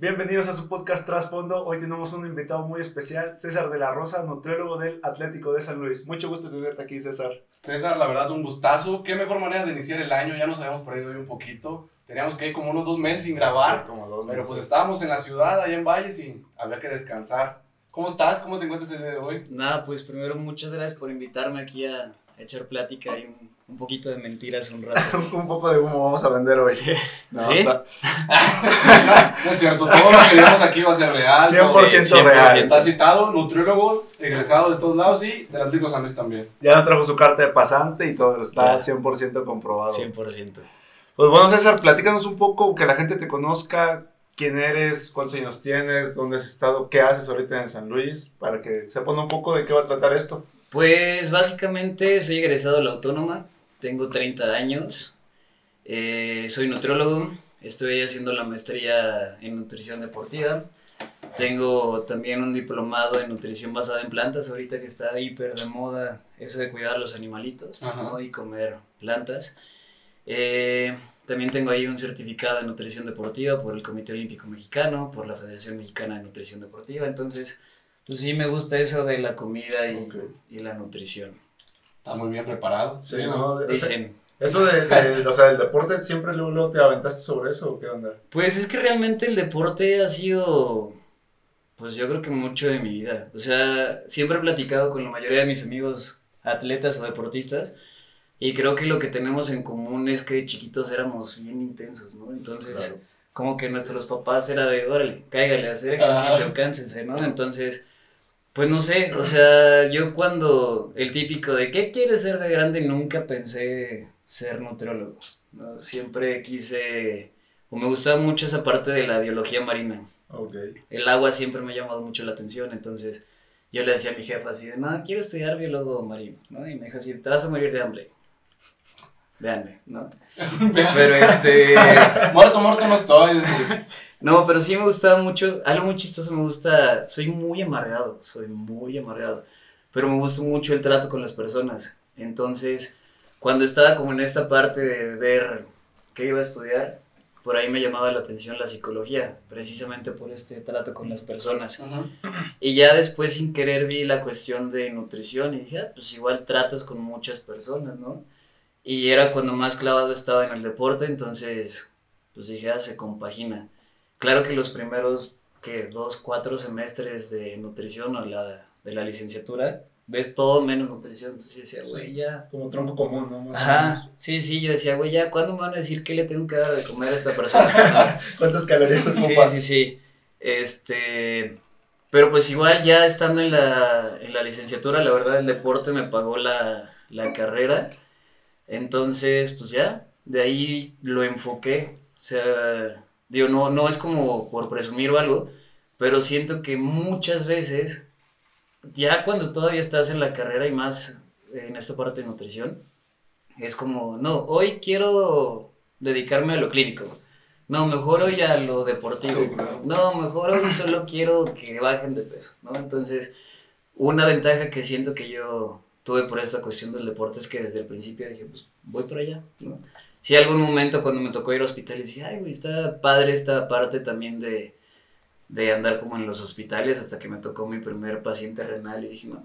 Bienvenidos a su podcast Trasfondo. Hoy tenemos un invitado muy especial, César de la Rosa, nutriólogo del Atlético de San Luis. Mucho gusto tenerte aquí, César. César, la verdad, un gustazo. Qué mejor manera de iniciar el año. Ya nos habíamos perdido hoy un poquito. Teníamos que ir como unos dos meses sin grabar. Sí, como dos pero meses. pues estábamos en la ciudad, allá en Valles, y había que descansar. ¿Cómo estás? ¿Cómo te encuentras el día de hoy? Nada, pues primero muchas gracias por invitarme aquí a echar plática y un, un poquito de mentiras un rato. un poco de humo vamos a vender hoy. Sí. No, ¿Sí? está No, es cierto, todo lo que digamos aquí va a ser real. 100% todo. Real. Está citado, nutriólogo, egresado de todos lados y del Atlético San Luis también. Ya nos trajo su carta de pasante y todo está Ya. 100% comprobado. 100%. Pues bueno, César, platícanos un poco, que la gente te conozca, quién eres, cuántos años tienes, dónde has estado, qué haces ahorita en San Luis, para que sepan un poco de qué va a tratar esto. Pues básicamente soy egresado de la Autónoma, tengo 30 años, eh, soy nutriólogo, estoy haciendo la maestría en nutrición deportiva, tengo también un diplomado en nutrición basada en plantas, ahorita que está hiper de moda eso de cuidar los animalitos y comer plantas. Eh, también tengo ahí un certificado de nutrición deportiva por el Comité Olímpico Mexicano, por la Federación Mexicana de Nutrición Deportiva, entonces... Pues sí, me gusta eso de la comida y, Ok. y la nutrición. Está muy bien preparado. Sí, ¿no? Dicen. Eso de, de- o sea, el deporte, ¿siempre luego, luego te aventaste sobre eso o qué onda? Pues es que realmente el deporte ha sido, pues yo creo que mucho de mi vida. O sea, siempre he platicado con la mayoría de mis amigos atletas o deportistas y creo que lo que tenemos en común es que de chiquitos éramos bien intensos, ¿no? Entonces, Claro. como que nuestros papás era de, órale, cáigale a hacer ejercicio, cánsense, ¿no? Entonces, pues no sé, o sea, yo cuando el típico de ¿qué quieres ser de grande? Nunca pensé ser nutriólogo, ¿no? Siempre quise, o me gustaba mucho esa parte de la biología marina. Ok. El agua siempre me ha llamado mucho la atención, entonces yo le decía a mi jefa así de, no, quiero estudiar biólogo marino, ¿no? Y me dijo así, te vas a morir de hambre. Hambre, ¿no? Pero este... muerto, muerto no estoy. No, pero sí me gustaba mucho, algo muy chistoso me gusta, soy muy amargado, soy muy amargado, pero me gusta mucho el trato con las personas. Entonces, cuando estaba como en esta parte de ver qué iba a estudiar, por ahí me llamaba la atención la psicología, precisamente por este trato con las personas. Ujú. Y ya después sin querer vi la cuestión de nutrición y dije, ah, pues igual tratas con muchas personas, ¿no? Y era cuando más clavado estaba en el deporte, entonces pues dije, ah, se compagina. Claro que los primeros, que dos, cuatro semestres de nutrición o la, de la licenciatura, ves todo menos nutrición, entonces yo decía, güey, ya. Como tronco común, ¿no? Más Ajá, sí, sí, yo decía, güey, ya, ¿cuándo me van a decir qué le tengo que dar de comer a esta persona? ¿Cuántas calorías Sí, ocupa? sí, sí. Este, pero pues igual ya estando en la, en la licenciatura, la verdad el deporte me pagó la, la carrera. Entonces, pues ya, de ahí lo enfoqué. O sea, digo, no, no es como por presumir o algo, pero siento que muchas veces, ya cuando todavía estás en la carrera y más en esta parte de nutrición, es como, no, hoy quiero dedicarme a lo clínico. No, mejor hoy a lo deportivo. Sí, claro. No, mejor hoy solo quiero que bajen de peso, ¿no? Entonces, una ventaja que siento que yo tuve por esta cuestión del deporte es que desde el principio dije, pues voy por allá, ¿no? Sí, algún momento cuando me tocó ir a hospitales dije, ay, güey, está padre esta parte también de, de andar como en los hospitales hasta que me tocó mi primer paciente renal y dije, no,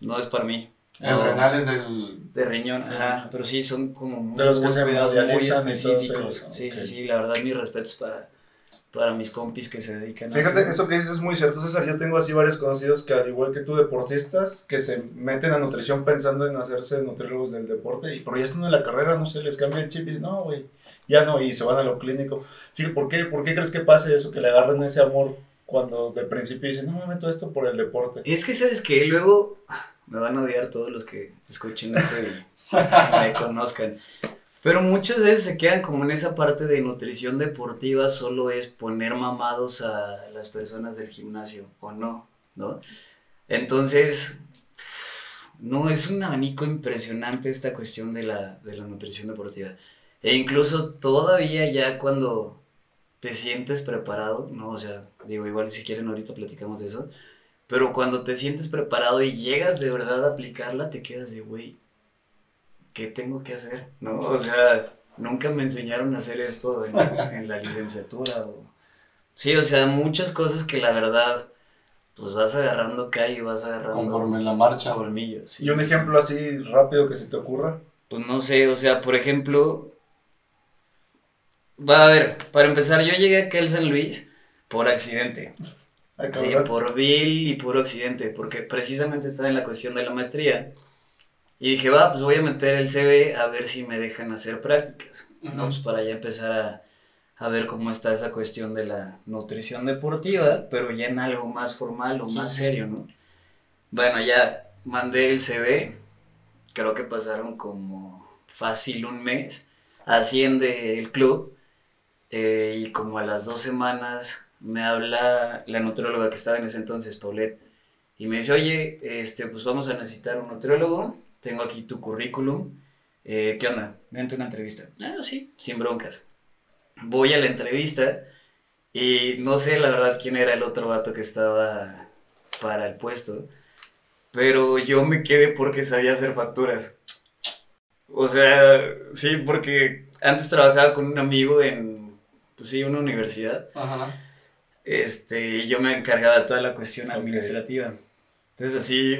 no es para mí. El No. renal es del. De riñón, ajá, pero sí, son como muy, De los que se muy específicos. eso, Sí, ok. sí, sí, la verdad, mis respetos para, para mis compis que se dedican a Fíjate, eso que dices es muy cierto, César. Yo tengo así varios conocidos que, al igual que tú, deportistas, que se meten a nutrición pensando en hacerse nutriólogos del deporte, y pero ya están en la carrera, no sé, les cambia el chip y dicen, no, güey, ya no, y se van a lo clínico. Fíjate, ¿por qué, ¿por qué crees que pase eso, que le agarren ese amor cuando de principio dicen, no, me meto esto por el deporte? Es que, ¿sabes qué? Luego me van a odiar todos los que escuchen esto y me conozcan. Pero muchas veces se quedan como en esa parte de nutrición deportiva, solo es poner mamados a las personas del gimnasio, o no, ¿no? Entonces, no, es un abanico impresionante esta cuestión de la, de la nutrición deportiva. E incluso todavía ya cuando te sientes preparado, ¿no? O sea, digo, igual si quieren ahorita platicamos de eso, pero cuando te sientes preparado y llegas de verdad a aplicarla, te quedas de, güey, ¿qué tengo que hacer? ¿No? O sea, nunca me enseñaron a hacer esto en, en la licenciatura o... Sí, o sea, muchas cosas que la verdad, pues vas agarrando callo y vas agarrando Conforme la marcha. colmillos. sí, Y un sí, ejemplo así rápido que se te ocurra. Pues no sé, o sea, por ejemplo, va a ver, para empezar, yo llegué acá al San Luis por accidente. Ay, Sí, por vil y puro accidente, porque precisamente estaba en la cuestión de la maestría. Y dije, va, pues voy a meter el CV a ver si me dejan hacer prácticas, ¿no? Ujú. Pues para ya empezar a, a ver cómo está esa cuestión de la nutrición deportiva, pero ya en algo más formal o Sí, más serio, ¿no? Bueno, ya mandé el CV, creo que pasaron como fácil un mes, asciende el club, eh, y como a las dos semanas me habla la nutrióloga que estaba en ese entonces, Paulette, y me dice, oye, este, pues vamos a necesitar un nutriólogo, tengo aquí tu currículum, eh, ¿qué onda? Vente a una entrevista. Ah, sí, sin broncas. Voy a la entrevista y no sé la verdad quién era el otro vato que estaba para el puesto, pero yo me quedé porque sabía hacer facturas. O sea, sí, porque antes trabajaba con un amigo en, pues sí, una universidad. Ajá. Este, yo me encargaba de toda la cuestión administrativa. Entonces así,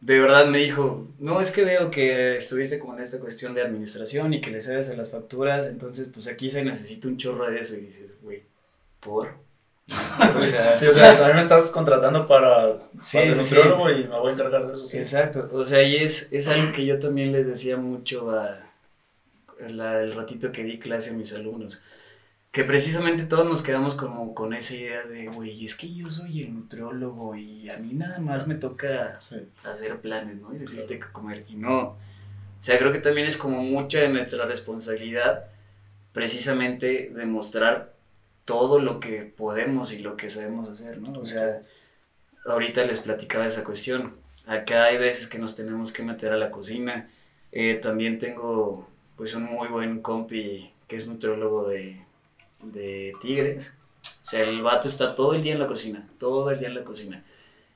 de verdad me dijo, no, es que veo que estuviste como en esta cuestión de administración y que le sabes a las facturas, entonces pues aquí se necesita un chorro de eso y dices, güey, ¿por? o sea, Sí, o sea, a mí me estás contratando para, Sí, para sí, y me voy a encargar de eso. Sí. Exacto, o sea, y es, es algo que yo también les decía mucho a, a la- el ratito que di clase a mis alumnos, que precisamente todos nos quedamos como con esa idea de, güey, es que yo soy el nutriólogo y a mí nada más me toca Sí. hacer planes, ¿no? Y decirte qué comer, y no, o sea, creo que también es como mucha de nuestra responsabilidad precisamente demostrar todo lo que podemos y lo que sabemos hacer, ¿no? O sea, ahorita les platicaba esa cuestión. Acá hay veces que nos tenemos que meter a la cocina. Eh, también tengo pues un muy buen compi que es nutriólogo de, de tigres. O sea, el vato está todo el día en la cocina, todo el día en la cocina.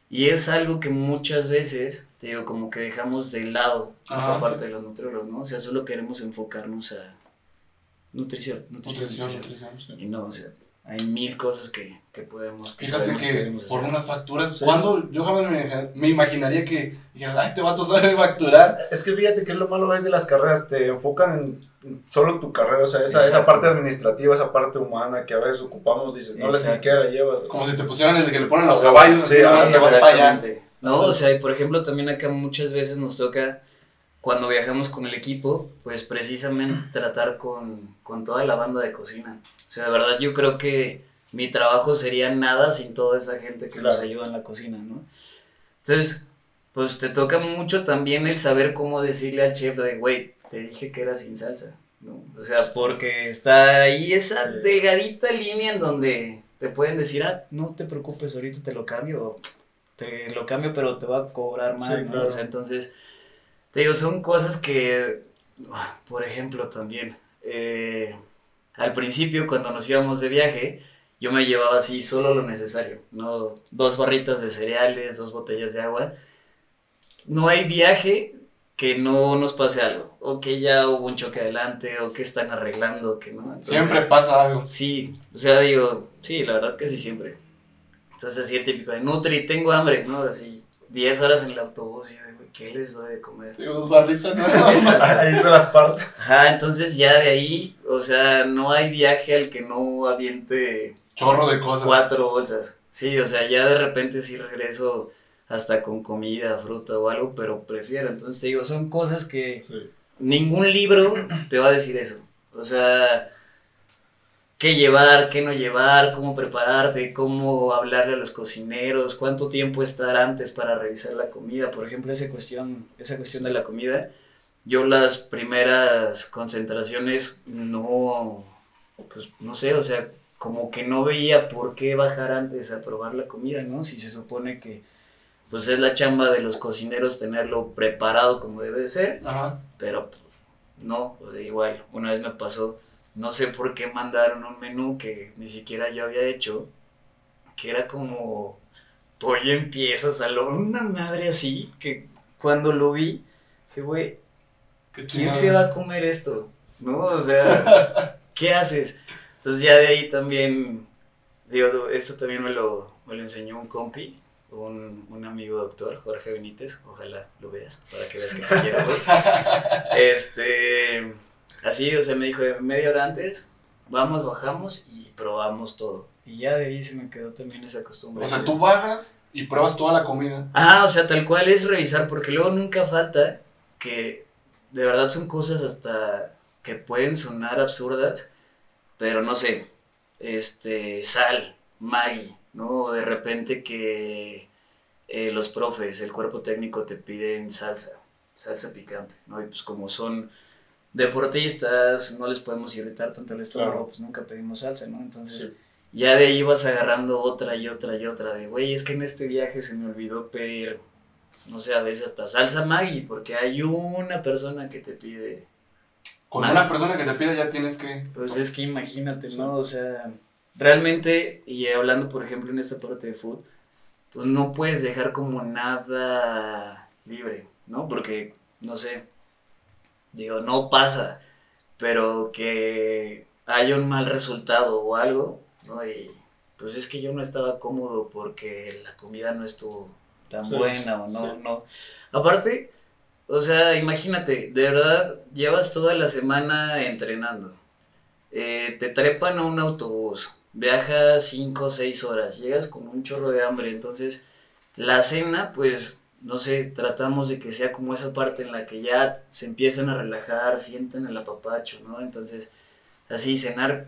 Y es algo que muchas veces, te digo, como que dejamos de lado esa Ajá, parte sí. de los nutriólogos, ¿no? O sea, solo queremos enfocarnos a nutrición, nutrición, Nutrición, nutrición. nutrición. Y no, o sea, hay mil cosas que, que podemos que Fíjate sabemos que por unas facturas, Sí. cuando yo jamás me, me imaginaría que, ay, este vato sabe facturar. Es que fíjate que es lo malo es de las carreras, te enfocan en solo tu carrera, o sea, esa, esa parte administrativa, esa parte humana que a veces ocupamos, dices, no, la ni siquiera la llevas. Como si te pusieran el de que le ponen los Sí, caballos, así sí, nada más que vas para allá. Exactamente. No, o sea, y por ejemplo, también acá muchas veces nos toca, cuando viajamos con el equipo, pues precisamente tratar con, con toda la banda de cocina. O sea, de verdad yo creo que mi trabajo sería nada sin toda esa gente que nos Claro. ayuda en la cocina, ¿no? Entonces, pues te toca mucho también el saber cómo decirle al chef de, güey, te dije que era sin salsa, ¿no? O sea, porque está ahí esa delgadita línea en donde te pueden decir, ah, no te preocupes, ahorita te lo cambio, te lo cambio, pero te va a cobrar más, Sí, ¿no? claro. O sea, entonces, te digo, son cosas que, por ejemplo, también, eh, al principio cuando nos íbamos de viaje, yo me llevaba así solo lo necesario, ¿no? Dos barritas de cereales, dos botellas de agua. No hay viaje que no nos pase algo, o que ya hubo un choque adelante, o que están arreglando, que no. Entonces, Siempre pasa algo. Sí, o sea, digo, sí, la verdad casi siempre. Entonces, así el típico de Nutri, tengo hambre, ¿no? Así, 10 horas en el autobús, y yo güey, ¿qué les doy de comer? Digo. Ahí se las partes. Ajá, entonces ya de ahí, o sea, no hay viaje al que no aviente Chorro de cosas. cuatro bolsas. Sí, o sea, ya de repente sí regreso hasta con comida, fruta o algo, pero prefiero. Entonces te digo, son cosas que Sí. ningún libro te va a decir eso. O sea, qué llevar, qué no llevar, cómo prepararte, cómo hablarle a los cocineros, cuánto tiempo estar antes para revisar la comida. Por ejemplo, esa cuestión, esa cuestión de la comida, yo las primeras concentraciones no, pues no sé, o sea, como que no veía por qué bajar antes a probar la comida, ¿no? Si se supone que pues es la chamba de los cocineros tenerlo preparado como debe de ser, Ajá. pero pues, no, sea, igual, una vez me pasó, no sé por qué mandaron un menú que ni siquiera yo había hecho, que era como pollo en piezas, una madre así, que cuando lo vi, dije, güey, ¿quién se va a comer esto? ¿No? O sea, ¿qué haces? Entonces ya de ahí también digo, esto también me lo, me lo enseñó un compi, un, un amigo doctor, Jorge Benítez, ojalá lo veas, para que veas que te quiero. Este, así, o sea, me dijo, media hora antes, vamos, bajamos y probamos todo. Y ya de ahí se me quedó también esa costumbre. O sea, tú bajas y pruebas toda la comida. Ajá, o sea, tal cual es revisar, porque luego nunca falta que de verdad son cosas hasta que pueden sonar absurdas, pero no sé, este, sal, Maggi, ¿no? De repente que eh, los profes, el cuerpo técnico te piden salsa, salsa picante, ¿no? Y pues como son deportistas, no les podemos irritar tanto el estómago, Claro. pues nunca pedimos salsa, ¿no? Entonces, Sí. ya de ahí vas agarrando otra y otra y otra de, güey, es que en este viaje se me olvidó pedir, no sé, a veces hasta salsa Maggi, porque hay una persona que te pide Con una persona que te pide ya tienes que... pues es que imagínate, ¿no? O sea, realmente, y hablando por ejemplo en esta parte de food, pues no puedes dejar como nada libre, ¿no? Porque, no sé, digo, no pasa, pero que haya un mal resultado o algo, ¿no? Y pues es que yo no estaba cómodo porque la comida no estuvo tan Sí, buena o no, sí. no. Aparte, o sea, imagínate, de verdad, llevas toda la semana entrenando. Eh, te trepan a un autobús, viajas 5 o 6 horas, llegas con un chorro de hambre, entonces la cena, pues, no sé, tratamos de que sea como esa parte en la que ya se empiezan a relajar, sienten el apapacho, ¿no? Entonces, así cenar,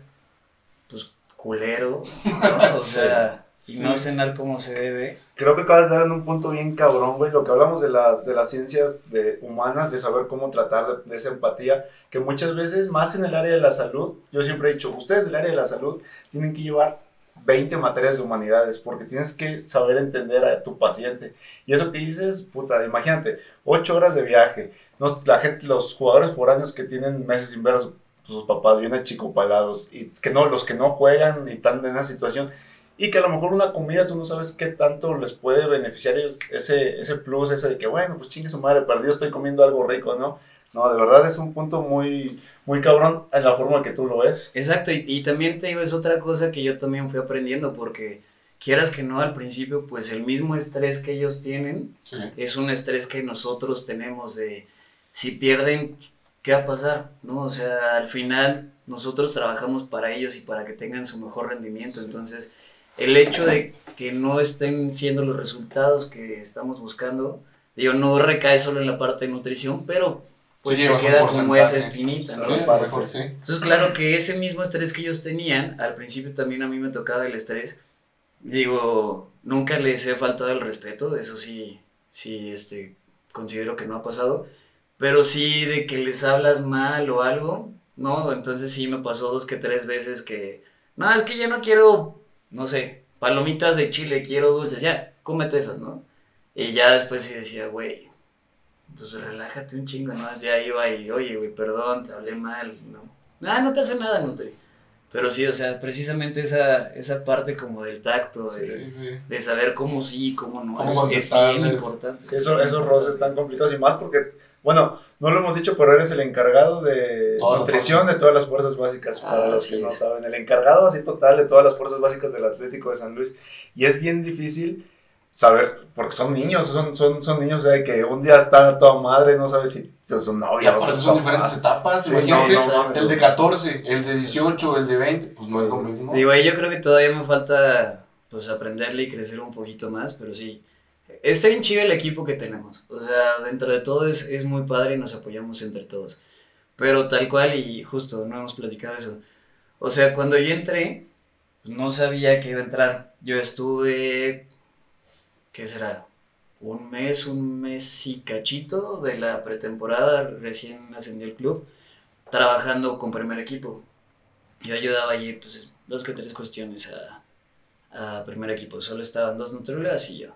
pues, culero, ¿no? O sea, y no cenar como se debe. Creo que acabas de dar en un punto bien cabrón, güey. Lo que hablamos de las, de las ciencias de, humanas, de saber cómo tratar de, de esa empatía, que muchas veces, más en el área de la salud, yo siempre he dicho, ustedes del área de la salud tienen que llevar 20 materias de humanidades, porque tienes que saber entender a tu paciente. Y eso que dices, puta, imagínate, 8 horas de viaje, no, la gente, los jugadores foráneos que tienen meses sin ver a su- sus papás bien achicopalados, y que no, los que no juegan y están en esa situación, y que a lo mejor una comida tú no sabes qué tanto les puede beneficiar ese, ese plus, ese de que, bueno, pues chingue su madre, perdido, estoy comiendo algo rico, ¿no? No, de verdad es un punto muy, muy cabrón en la forma que tú lo ves. Exacto, y, y también te digo, es otra cosa que yo también fui aprendiendo, porque quieras que no, al principio, pues el mismo estrés que ellos tienen Sí. es un estrés que nosotros tenemos de si pierden, ¿qué va a pasar? ¿No? O sea, al final nosotros trabajamos para ellos y para que tengan su mejor rendimiento, Sí. entonces el hecho de que no estén siendo los resultados que estamos buscando, digo, no recae solo en la parte de nutrición, pero pues Sí, se queda como esa espinita, ¿no? Sí, mejor sí. Entonces, claro que ese mismo estrés que ellos tenían, al principio también a mí me tocaba el estrés. Digo, nunca les he faltado el respeto, eso sí, sí, este, considero que no ha pasado. Pero sí de que les hablas mal o algo, ¿no? Entonces sí me pasó dos que tres veces que, no, es que ya no quiero, no sé, palomitas de chile, quiero dulces, ya, cómete esas, ¿no? Y ya después sí decía, güey, pues relájate un chingo, ¿no? Ya iba y, oye, güey, perdón, te hablé mal, ¿no? Ah, no te hace nada, Nutri. Pero sí, o sea, precisamente esa, esa parte como del tacto, de, Sí, sí. de saber cómo sí, cómo no, Cómo es, es bien importante. Sí, eso, esos roces están complicados y más porque, bueno, no lo hemos dicho, pero eres el encargado de Todas nutrición de todas las fuerzas básicas, para Ah, los así que no es. saben. El encargado así total de todas las fuerzas básicas del Atlético de San Luis. Y es bien difícil saber, porque son niños, son, son, son niños de que un día están a toda madre, no sabes si son su novia o su son diferentes etapas. Sí, Imagínate, no, no el de 14, el de 18, el de 20, pues no es lo mismo. Digo, ahí yo creo que todavía me falta pues aprenderle y crecer un poquito más, pero sí. Está bien chido el equipo que tenemos. O sea, dentro de todo es, es muy padre y nos apoyamos entre todos. Pero tal cual, y justo, no hemos platicado eso. O sea, cuando yo entré, pues, no sabía que iba a entrar. Yo estuve, ¿qué será? Un mes, un mes y cachito de la pretemporada, recién ascendí al club, trabajando con primer equipo. Yo ayudaba allí, pues, dos que tres cuestiones a, a primer equipo. Solo estaban dos nutriólogas y yo.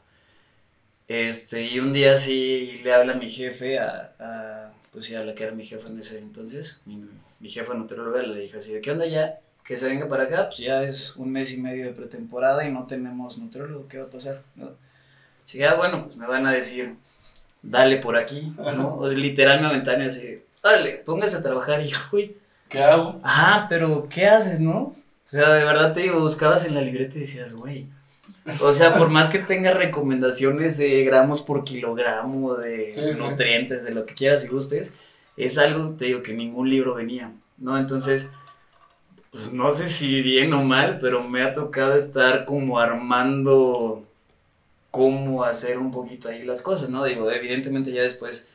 Este, y un día sí le habla mi jefe a, a, pues sí, a la que era mi jefa en ese entonces, mi, mi jefa nutrióloga le dijo así, ¿de qué onda ya? Que se venga para acá, pues ya es un mes y medio de pretemporada y no tenemos nutriólogo, ¿qué va a pasar? ¿No? Así que, ah, bueno, pues me van a decir, dale por aquí, ¿no? O literal me aventaron así, dale, póngase a trabajar, y uy, ¿Qué hago? ah, pero ¿qué haces, no? O sea, de verdad te digo, buscabas en la libreta y decías, güey. O sea, por más que tenga recomendaciones de gramos por kilogramo, de Sí, sí. nutrientes, de lo que quieras y gustes, es algo, te digo, que ningún libro venía, ¿no? Entonces, pues no sé si bien o mal, pero me ha tocado estar como armando cómo hacer un poquito ahí las cosas, ¿no? Digo, evidentemente ya después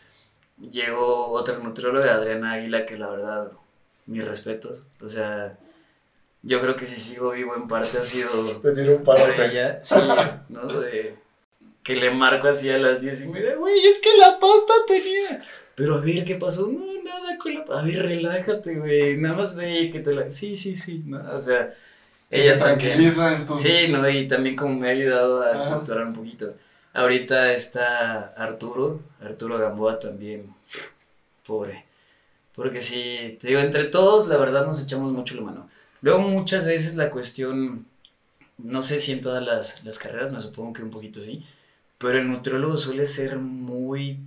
llegó otra nutrióloga, Adriana Águila, que la verdad, mis respetos. O sea, yo creo que si sigo vivo en parte ha sido Te tiró un por paro. ella, sí, ¿no? De que le marco así a las 10 y me dice, güey, es que la pasta tenía. Pero a ver, ¿qué pasó? No, nada con la pasta. A ver, relájate, güey. Nada más ve que te la. Sí, sí, sí. ¿no? O sea, ella también. Sí, no, y también como me ha ayudado a estructurar un poquito. Ahorita está Arturo, Arturo Gamboa también, pobre. Porque sí, te digo, entre todos la verdad nos echamos mucho la mano. Luego muchas veces la cuestión, no sé si en todas las, las carreras, me supongo que un poquito sí, pero el nutriólogo suele ser muy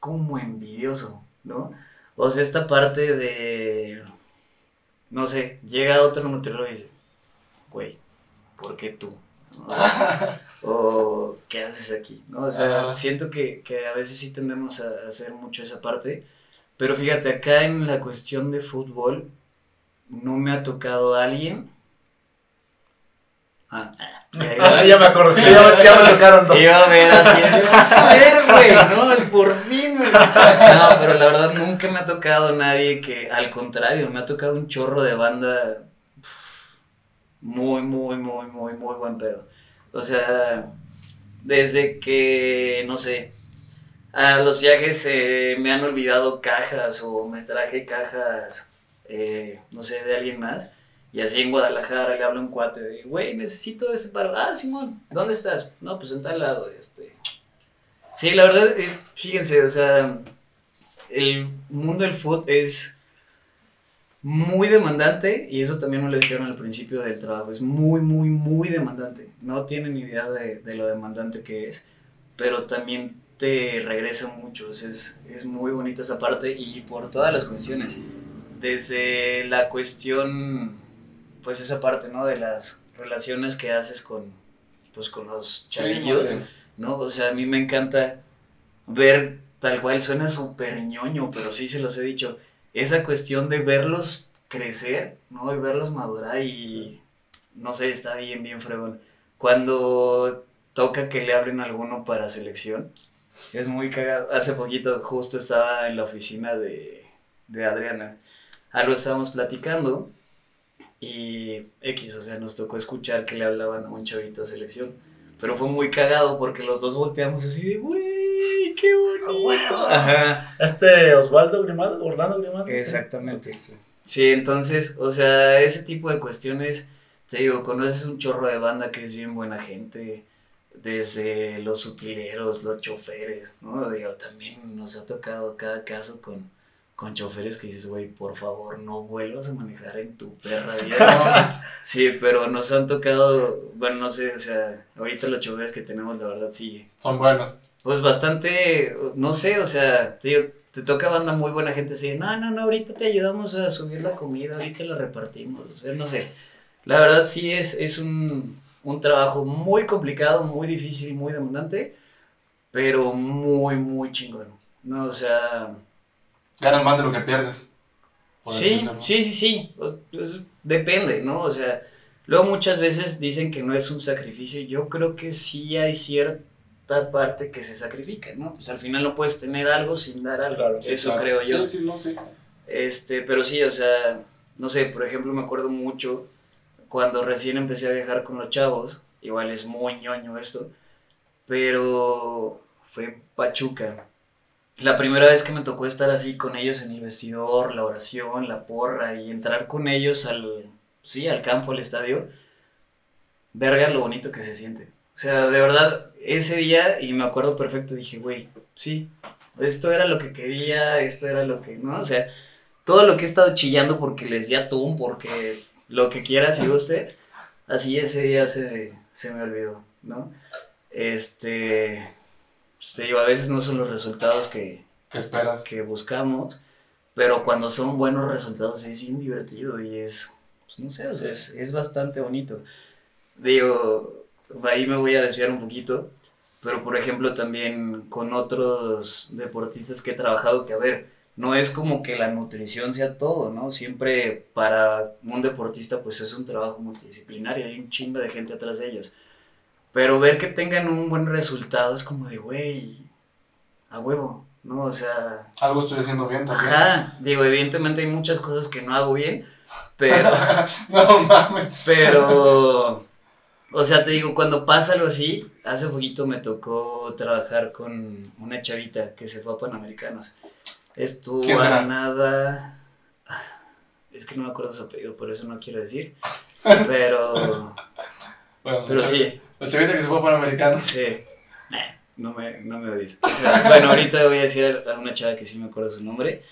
como envidioso, ¿no? O sea, esta parte de, no sé, llega otro nutriólogo y dice, güey, ¿por qué tú? O ¿qué haces aquí? ¿No? O sea, siento que, que a veces sí tendemos a hacer mucho esa parte, pero fíjate, acá en la cuestión de fútbol, no me ha tocado alguien. Ah, Ah, sí, ya me acordé. Sí, ya, ya me tocaron dos. Iba a ver así, ¿qué vas a ver, güey? No, por fin, güey. No, pero la verdad nunca me ha tocado nadie que, al contrario, me ha tocado un chorro de banda muy, muy, muy, muy, muy buen pedo. O sea, desde que, no sé, a los viajes eh, me han olvidado cajas o me traje cajas, eh, no sé, de alguien más. Y así en Guadalajara le hablo a un cuate de, güey, necesito este para... Ah, Simón, ¿dónde estás? No, pues en tal lado, este... Sí, la verdad, eh, fíjense, o sea, el mundo del food es muy demandante y eso también me lo dijeron al principio del trabajo, es muy, muy, muy demandante. No tienen ni idea de, de lo demandante que es, pero también te regresa mucho, o sea, es, es muy bonita esa parte y por todas las cuestiones, desde la cuestión, pues esa parte, ¿no? De las relaciones que haces con, pues con los chavillos. sí. ¿no? O sea, a mí me encanta ver tal cual, suena súper ñoño, pero sí se los he dicho, esa cuestión de verlos crecer, ¿no? Y verlos madurar y, no sé, está bien, bien fregón. Cuando toca que le abren alguno para selección, es muy cagado. Hace poquito justo estaba en la oficina de, de Adriana, algo estábamos platicando y X, o sea, nos tocó escuchar que le hablaban a un chavito a selección. Pero fue muy cagado porque los dos volteamos así de, güey, qué bonito. Ajá, Este Osvaldo Grimaldo, Orlando Grimaldo. exactamente. Sí. Sí, entonces, o sea, ese tipo de cuestiones, te digo, conoces un chorro de banda que es bien buena gente, desde los utileros, los choferes, ¿no? Digo, también nos ha tocado cada caso con, con choferes que dices, güey, por favor, no vuelvas a manejar en tu perra vida. Sí, pero nos han tocado, bueno, no sé, o sea, ahorita los choferes que tenemos, la verdad, sí, Son buenos. Pues bastante, no sé, o sea, te digo, te toca banda muy buena gente así, no, no, no, ahorita te ayudamos a subir la comida, ahorita la repartimos, o sea, no sé. La verdad sí es, es un, un trabajo muy complicado, muy difícil, muy demandante, pero muy, muy chingón, ¿no? O sea, Ganas más de lo que pierdes. sí, sí, sí, sí, pues, depende, ¿no? O sea, luego muchas veces dicen que no es un sacrificio, yo creo que sí hay parte que se sacrifica, ¿no? Pues al final no puedes tener algo sin dar algo, Claro, eso Claro. creo yo. Sí, sí, no, sí. Este, pero sí, o sea, no sé, por ejemplo, me acuerdo mucho cuando recién empecé a viajar con los chavos, igual es muy ñoño esto, pero fue Pachuca. La primera vez que me tocó estar así con ellos en el vestidor, la oración, la porra y entrar con ellos al, sí, al campo, al estadio, verga lo bonito que se siente. O sea, de verdad, ese día, y me acuerdo perfecto, dije, güey, sí, esto era lo que quería, esto era lo que, ¿no? O sea, todo lo que he estado chillando porque les di atún, porque lo que quieras y gustes, así ese día se, se me olvidó, ¿no? Este, pues te digo, a veces no son los resultados que, ¿Qué esperas? que buscamos, pero cuando son buenos resultados es bien divertido y es, pues no sé, o sea, es, es bastante bonito. Digo, ahí me voy a desviar un poquito, pero por ejemplo también con otros deportistas que he trabajado, que a ver, no es como que la nutrición sea todo, ¿no? Siempre para un deportista pues es un trabajo multidisciplinario, hay un chingo de gente atrás de ellos. Pero ver que tengan un buen resultado es como de, güey, a huevo, ¿no? O sea... Algo estoy haciendo bien también. Ajá, digo, evidentemente hay muchas cosas que no hago bien, pero... no mames. Pero, o sea, te digo, cuando pasa algo así, hace poquito me tocó trabajar con una chavita que se fue a Panamericanos. Estuvo a nada. Es que no me acuerdo su apellido, por eso no quiero decir. Pero, Bueno, pero la sí, La chavita que se fue para americano. sí. Nah, no me, no me odies. O sea, bueno, ahorita voy a decir a una chava que sí me acuerdo su nombre.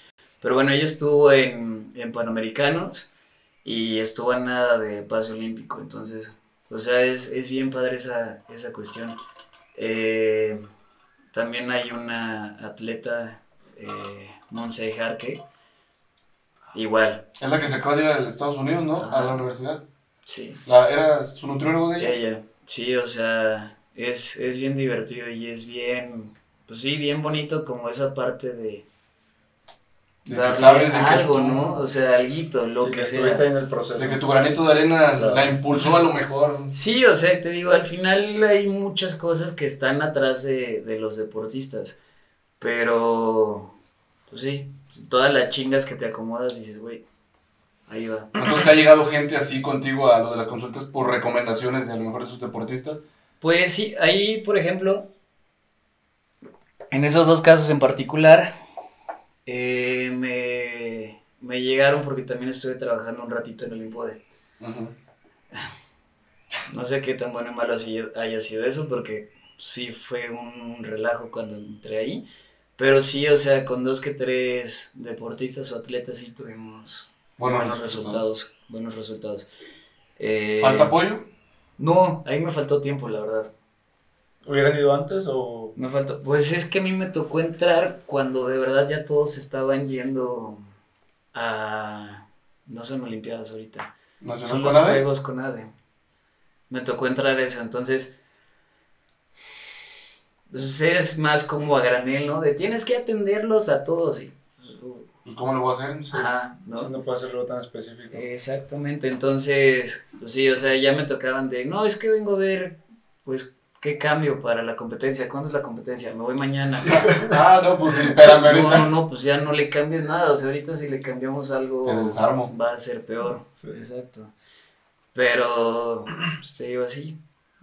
Pero bueno, ella estuvo en, en Panamericanos y estuvo a nada de pase olímpico. Entonces, o sea, es, es bien padre esa, esa cuestión. Eh, también hay una atleta, eh, Monse Jarque. Igual, Es la que se acaba de ir a Estados Unidos, ¿no? A la universidad. sí. La, ¿Era su nutriólogo de ella? Ella, sí, o sea, es, es bien divertido y es bien, pues sí, bien bonito como esa parte de darle sabes de que algo, tú- ¿no? O sea, alguito, lo Sí, que estuviste sea. en el proceso. De que tu granito de arena Claro. la impulsó a lo mejor. Sí, o sea, te digo, al final hay muchas cosas que están atrás de, de los deportistas, pero, pues sí, todas las chingas que te acomodas dices, güey, ahí va. Entonces te ha llegado gente así contigo a lo de las consultas por recomendaciones de a lo mejor de sus deportistas. Pues sí, ahí, por ejemplo, en esos dos casos en particular, eh, me, me llegaron porque también estuve trabajando un ratito en el Impode. Ujú. No sé qué tan bueno o malo haya sido eso, porque sí fue un relajo cuando entré ahí. Pero sí, o sea, con dos que tres deportistas o atletas sí tuvimos Buenos buenos resultados. resultados. Buenos resultados. Eh, ¿Falta apoyo? No, ahí me faltó tiempo, la verdad. ¿Hubieran ido antes o...? Me faltó. Pues es que a mí me tocó entrar cuando de verdad ya todos estaban yendo a. No son Olimpiadas ahorita. ¿Nacional Son los ADE? Juegos con ADE. Me tocó entrar eso, entonces. Pues es más como a granel, ¿no? De tienes que atenderlos a todos y. Pues ¿cómo lo voy a hacer? Ajá, No, ¿no? no puede hacerlo tan específico. Exactamente, entonces, pues sí, o sea, ya me tocaban de, no, es que vengo a ver, pues, qué cambio para la competencia, ¿cuándo es la competencia? Me voy mañana. Ah, no, pues sí, espérame No, ahorita. no, no, pues ya no le cambies nada, o sea, ahorita si le cambiamos algo Te desarmo. va a ser peor, Sí. exacto. Pero, pues te digo así,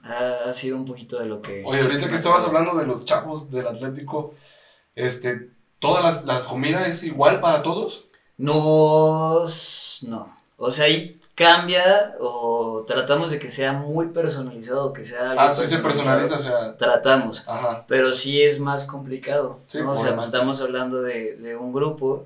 ha, ha sido un poquito de lo que... Oye, ahorita que estabas hablando de los chavos del Atlético, este, ¿toda la, la comida es igual para todos? No, no, o sea, ahí cambia o tratamos de que sea muy personalizado, que sea algo Ah, sí se personaliza, o sea, Tratamos. ajá. pero sí es más complicado. Sí, ¿no? O sea, pues, estamos hablando de, de un grupo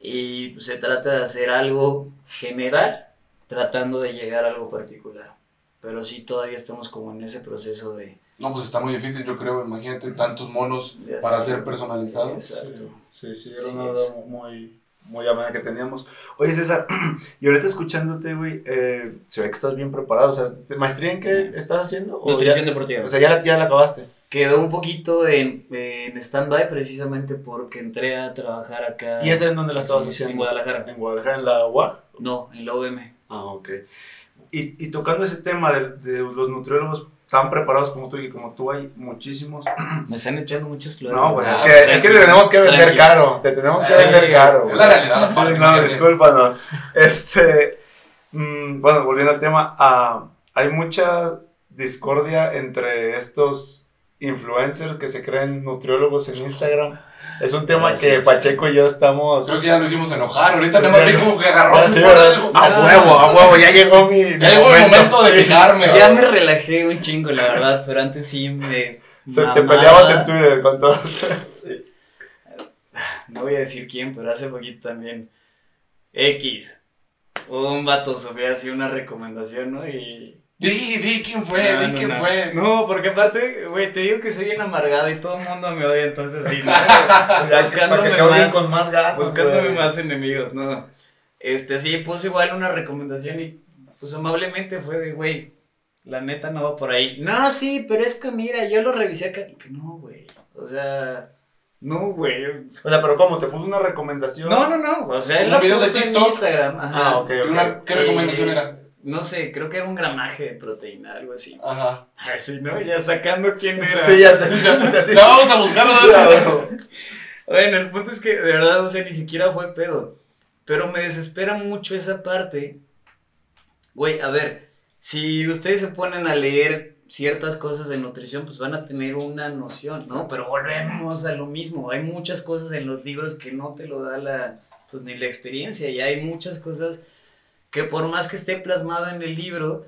y se trata de hacer algo general tratando de llegar a algo particular. Pero sí todavía estamos como en ese proceso de... No, pues está muy difícil, yo creo, imagínate tantos monos para hacer- ser personalizados. Exacto. Sí, sí, era Sí una duda muy, muy amena que teníamos. Oye, César, y ahorita escuchándote, güey, eh, se ve que estás bien preparado. O sea, ¿te- ¿maestría en qué estás haciendo? ¿O Nutrición ya- deportiva. O sea, ya la, ya la acabaste. Quedó un poquito en, en stand-by precisamente porque entré a trabajar acá. ¿Y esa en dónde la estabas haciendo? En Guadalajara. En Guadalajara, en la UA. No, en la UVM. Ah, ok. Y, y tocando ese tema de, de los nutriólogos tan preparados como tú y como tú, hay muchísimos. Me están echando muchas flores. No, pues Ah, es que, es que te tenemos que vender tranquilo. caro. Te tenemos que Sí, vender caro. es la realidad, Sí, no, discúlpanos. Este, mm, bueno, volviendo al tema, ah, hay mucha discordia entre estos influencers que se creen nutriólogos en Instagram. Es un tema que. Pacheco y yo estamos... Creo que ya lo hicimos enojar, ahorita nada más como que agarró Ah, a huevo, a huevo, ya llegó mi, Ya llegó el momento de sí. fijarme. Ya me relajé un chingo, la verdad, pero antes sí me... Se- te peleabas en Twitter con todos. Sí. No voy a decir quién, pero hace poquito también. X. Un vato subió así una recomendación, ¿no? Y. Di, di quién fue, No, di no, quién no. fue. No, porque aparte, güey, te digo que soy bien amargado y todo el mundo me odia, entonces sí, ¿no? Ya, Buscándome que más- con más ganas. Buscándome más enemigos, ¿no? Este, sí, puso igual una recomendación y pues amablemente fue de, güey, la neta no va por ahí. No, sí, pero es que mira, yo lo revisé acá. Que no, güey. O sea, no, güey. O sea, pero ¿cómo? ¿Te puso una recomendación? No, no, no. O sea, él ¿Un la video de puso en TikTok? Instagram. Ajá. Ah, ok, ¿Y ok. una- ¿Qué recomendación Eh, era? No sé, creo que era un gramaje de proteína, algo así. Ajá. Así, ¿no? Ya sacando quién era. Sí, ya sé. o sea, sí. Ya vamos a buscarlo de. Bueno, el punto es que de verdad, o sea, ni siquiera fue pedo. Pero me desespera mucho esa parte. Güey, a ver, si ustedes se ponen a leer ciertas cosas de nutrición, pues van a tener una noción, ¿no? Pero volvemos a lo mismo. Hay muchas cosas en los libros que no te lo da la, pues ni la experiencia. Y hay muchas cosas que por más que esté plasmado en el libro,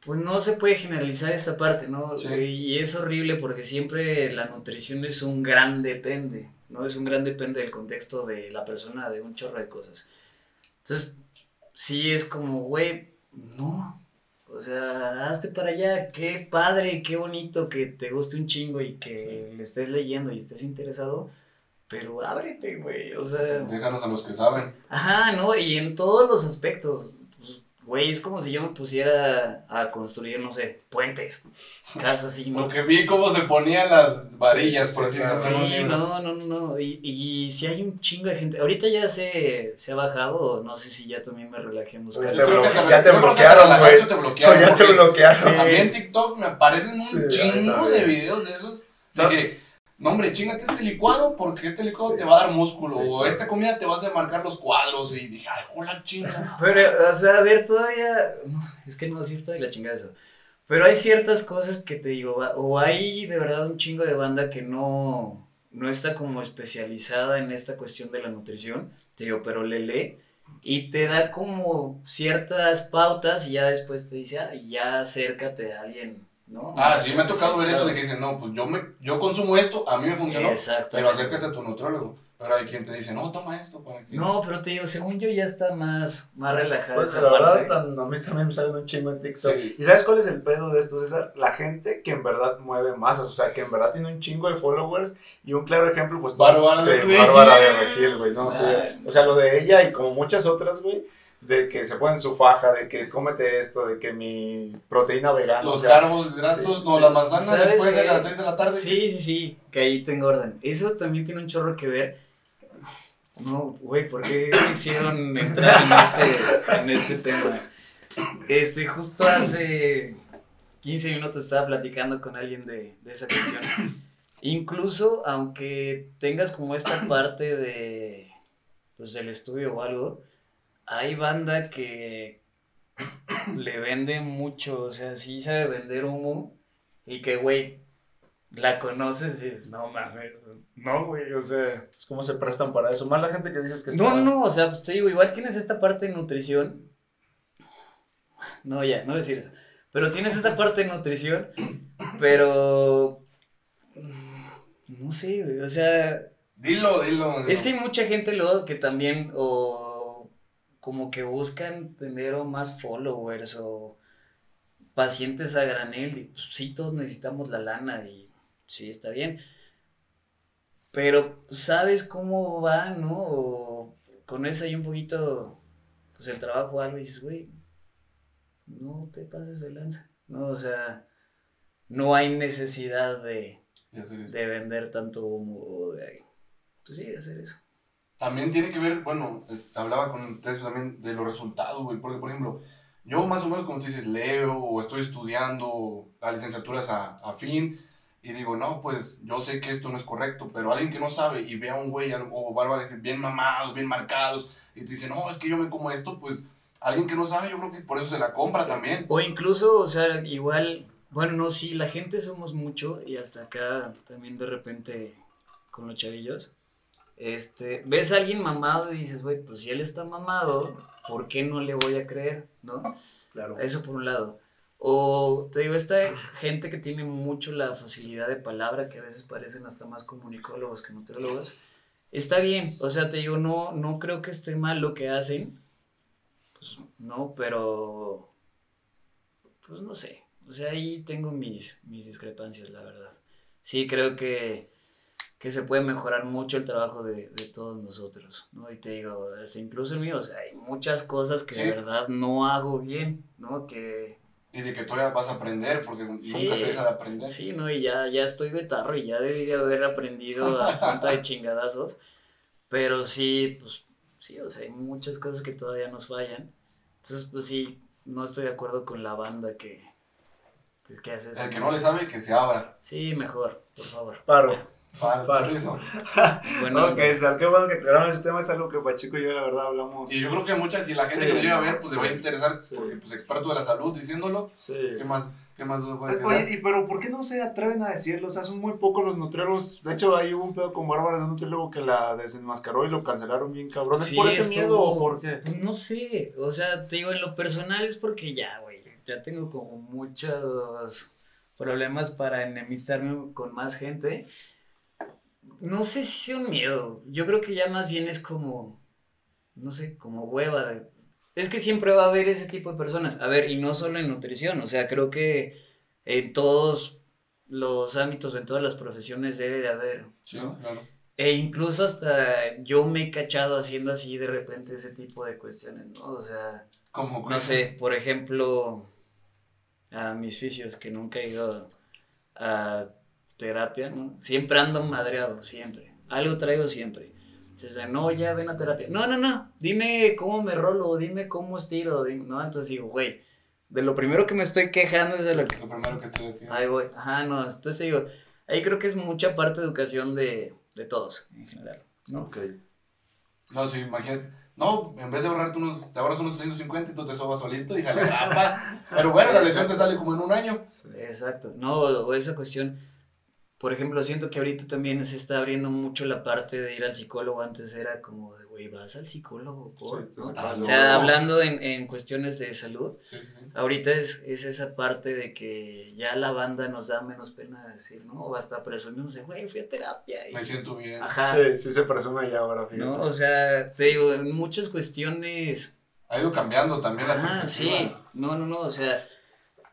pues no se puede generalizar esta parte, ¿no? Sí. Y es horrible porque siempre la nutrición es un gran depende, ¿no? Es un gran depende del contexto de la persona, de un chorro de cosas. Entonces, sí es como, güey, no. O sea, hazte para allá, qué padre, qué bonito que te guste un chingo y que le estés leyendo y estés interesado, pero ábrete, güey, o sea... Déjanos a los que saben. Ajá, ¿no? Y en todos los aspectos. Pues, güey, es como si yo me pusiera a construir, no sé, puentes, casas y. Porque vi cómo se ponían las varillas, por así decirlo. Sí, no, no, no, no. Y, y si hay un chingo de gente. Ahorita ya se, se ha bajado, no sé si ya también me relajé en buscar. Te ya te bloquearon, güey. o te bloquearon. ya te bloquearon. A mí en TikTok me aparecen un Sí, chingo también. de videos de esos. De que, no hombre, chingate este licuado porque este licuado te va a dar músculo. Sí, o esta comida te va a marcar los cuadros. Y dije, ay, jola chinga. Pero, o sea, a ver, todavía. no, es que no, sí está de la chingada eso. Pero hay ciertas cosas que te digo, o hay de verdad un chingo de banda que no, no está como especializada en esta cuestión de la nutrición, te digo, pero le lee y te da como ciertas pautas y ya después te dice, ah, ya acércate a alguien, ¿no? Ah, sí, me ha tocado ver eso de que dicen, no, pues yo, me, yo consumo esto, a mí me funcionó. Exacto. Pero acércate a tu nutrólogo. Pero hay quien te dice, no, toma esto. Para que... No, pero te digo, según yo ya está más, más relajada Pues esa la verdad, a mí también me salen un chingo en TikTok. Sí. ¿Y sabes cuál es el pedo de esto, César? La gente que en verdad mueve masas, o sea, que en verdad tiene un chingo de followers. Y un claro ejemplo, pues, Bárbara de Regil. Bárbara de Regil, güey, no sé. O sea, lo de ella y como muchas otras, güey, de que se ponen su faja, de que cómete esto, de que mi proteína vegana. Los o sea, carbohidratos, sí, no, sí. las manzanas ¿Sabes después de las 6 de la tarde. Sí, sí, sí, que ahí te engordan. Eso también tiene un chorro que ver. No, güey, ¿por qué me hicieron entrar en este, en este tema? Este, justo hace 15 minutos estaba platicando con alguien de, de esa cuestión. Incluso, aunque tengas como esta parte de, pues, del estudio o algo, hay banda que le vende mucho, o sea, sí sabe vender humo y que, güey, la conoces y es, no mames, no, güey, o sea... pues, ¿Cómo se prestan para eso? Más la gente que dices que No, está- no, o sea, pues te digo, igual tienes esta parte de nutrición. No, ya, no voy a decir eso. Pero tienes esta parte de nutrición, pero... No sé, güey, o sea, Dilo, dilo. es que hay mucha gente luego que también, o como que buscan tener o más followers o pacientes a granel. Y, pues, sí, todos necesitamos la lana y sí, está bien. Pero sabes cómo va, ¿no? O con eso hay un poquito, pues el trabajo algo y dices, güey, no te pases de lanza. No, o sea, no hay necesidad de, de vender tanto humo o de, pues sí, de hacer eso. También tiene que ver, bueno, eh, hablaba con ustedes también de los resultados, güey, porque por ejemplo, yo más o menos como tú dices, leo o estoy estudiando las licenciaturas a, a fin y digo, no, pues yo sé que esto no es correcto, pero alguien que no sabe y ve a un güey o Bárbara bien mamados, bien marcados y te dice, no, es que yo me como esto, pues alguien que no sabe, yo creo que por eso se la compra también. O incluso, o sea, igual, bueno, no, sí, la gente somos mucho y hasta acá también de repente con los chavillos, este, ves a alguien mamado y dices, güey, pues si él está mamado, ¿por qué no le voy a creer? ¿No? Claro. Eso por un lado. O te digo, esta gente que tiene mucho la facilidad de palabra, que a veces parecen hasta más comunicólogos que nutriólogos, está bien. O sea, te digo, no, no creo que esté mal lo que hacen. Pues no, pero. Pues no sé. O sea, ahí tengo mis, mis discrepancias, la verdad. Sí, creo que. Que se puede mejorar mucho el trabajo de, de todos nosotros, ¿no? Y te digo, es incluso el mío, o sea, hay muchas cosas que Sí. de verdad no hago bien, ¿no? Que Y de que todavía vas a aprender, porque Sí. nunca se deja de aprender. sí, ¿no? Y ya, ya estoy betarro y ya debí de haber aprendido a punta de chingadazos, pero sí, pues, sí, o sea, hay muchas cosas que todavía nos fallan. Entonces, pues sí, no estoy de acuerdo con la banda que, que, que hace eso. El que no le sabe, que se abra. Sí, mejor, por favor. Paro. Chorizo. Bueno, ok, qué bueno que aclararon ese tema. Es algo que Pachico y yo, la verdad, hablamos. Y yo creo que muchas, si la gente Sí, que lo llega a ver, pues sí. le va a interesar, Sí. porque pues experto de la salud diciéndolo. Sí. ¿Qué más, qué más puede Oye, y pero ¿por qué no se atreven a decirlo? O sea, son muy pocos los nutriólogos. De hecho, ahí hubo un pedo con Bárbara de un nutriólogo que la desenmascaró y lo cancelaron bien cabrón. ¿Es Sí, por ese miedo o por qué? No sé, o sea, te digo, en lo personal es porque ya, güey, ya tengo como muchos problemas para enemistarme con más gente. No sé si sea un miedo, yo creo que ya más bien es como, no sé, como hueva de... Es que siempre va a haber ese tipo de personas, a ver, y no solo en nutrición, o sea, creo que en todos los ámbitos, en todas las profesiones debe de haber, Sí, ¿no? claro. E incluso hasta yo me he cachado haciendo así de repente ese tipo de cuestiones, ¿no? O sea, Como no sé, por ejemplo, a mis fisios que nunca he ido a terapia, ¿no? Siempre ando madreado, siempre. Algo traigo siempre. Entonces, no, ya ven a terapia. No, no, no, dime cómo me rolo, dime cómo estiro, dime- ¿no? Entonces digo, güey, de lo primero que me estoy quejando es de lo que Lo primero que estoy haciendo. Ahí voy. Ajá, no, entonces digo, ahí creo que es mucha parte de educación de, de todos en general, ¿no? Ok. No, sí, imagínate. No, en vez de ahorrarte unos, te ahorras unos 350 y tú te sobas solito y sale rapa. Pero bueno, la lesión te sale como en un año. Exacto. No, o esa cuestión, por ejemplo, siento que ahorita también se está abriendo mucho la parte de ir al psicólogo. Antes era como de, güey, vas al psicólogo, por, Sí, Ah, O no. sea, hablando en, en cuestiones de salud, Sí, sí, sí. ahorita es, es esa parte de que ya la banda nos da menos pena decir, ¿no? O hasta presumimos de, güey, fui a terapia. y- Me siento bien. Ajá. Sí, sí se presume ya ahora, fíjate. ¿no? O sea, te digo, en muchas cuestiones. Ha ido cambiando también la Ah, sí. No, no, no. O sea,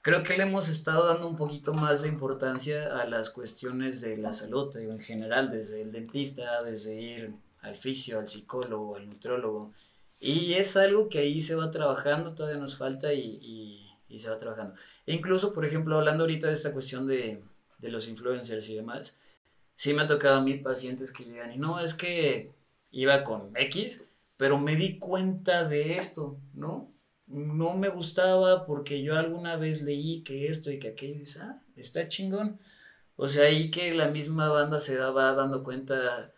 creo que le hemos estado dando un poquito más de importancia a las cuestiones de la salud, digo, en general, desde el dentista, desde ir al fisio, al psicólogo, al nutriólogo. Y es algo que ahí se va trabajando, todavía nos falta y, y- y se va trabajando. E incluso, por ejemplo, hablando ahorita de esta cuestión de, de los influencers y demás, sí me ha tocado a mí pacientes que llegan y no, es que iba con X, pero me di cuenta de esto, ¿no? No me gustaba porque yo alguna vez leí que esto y que aquello, y dices, ah, está chingón. O sea, ahí que la misma banda se daba dando cuenta,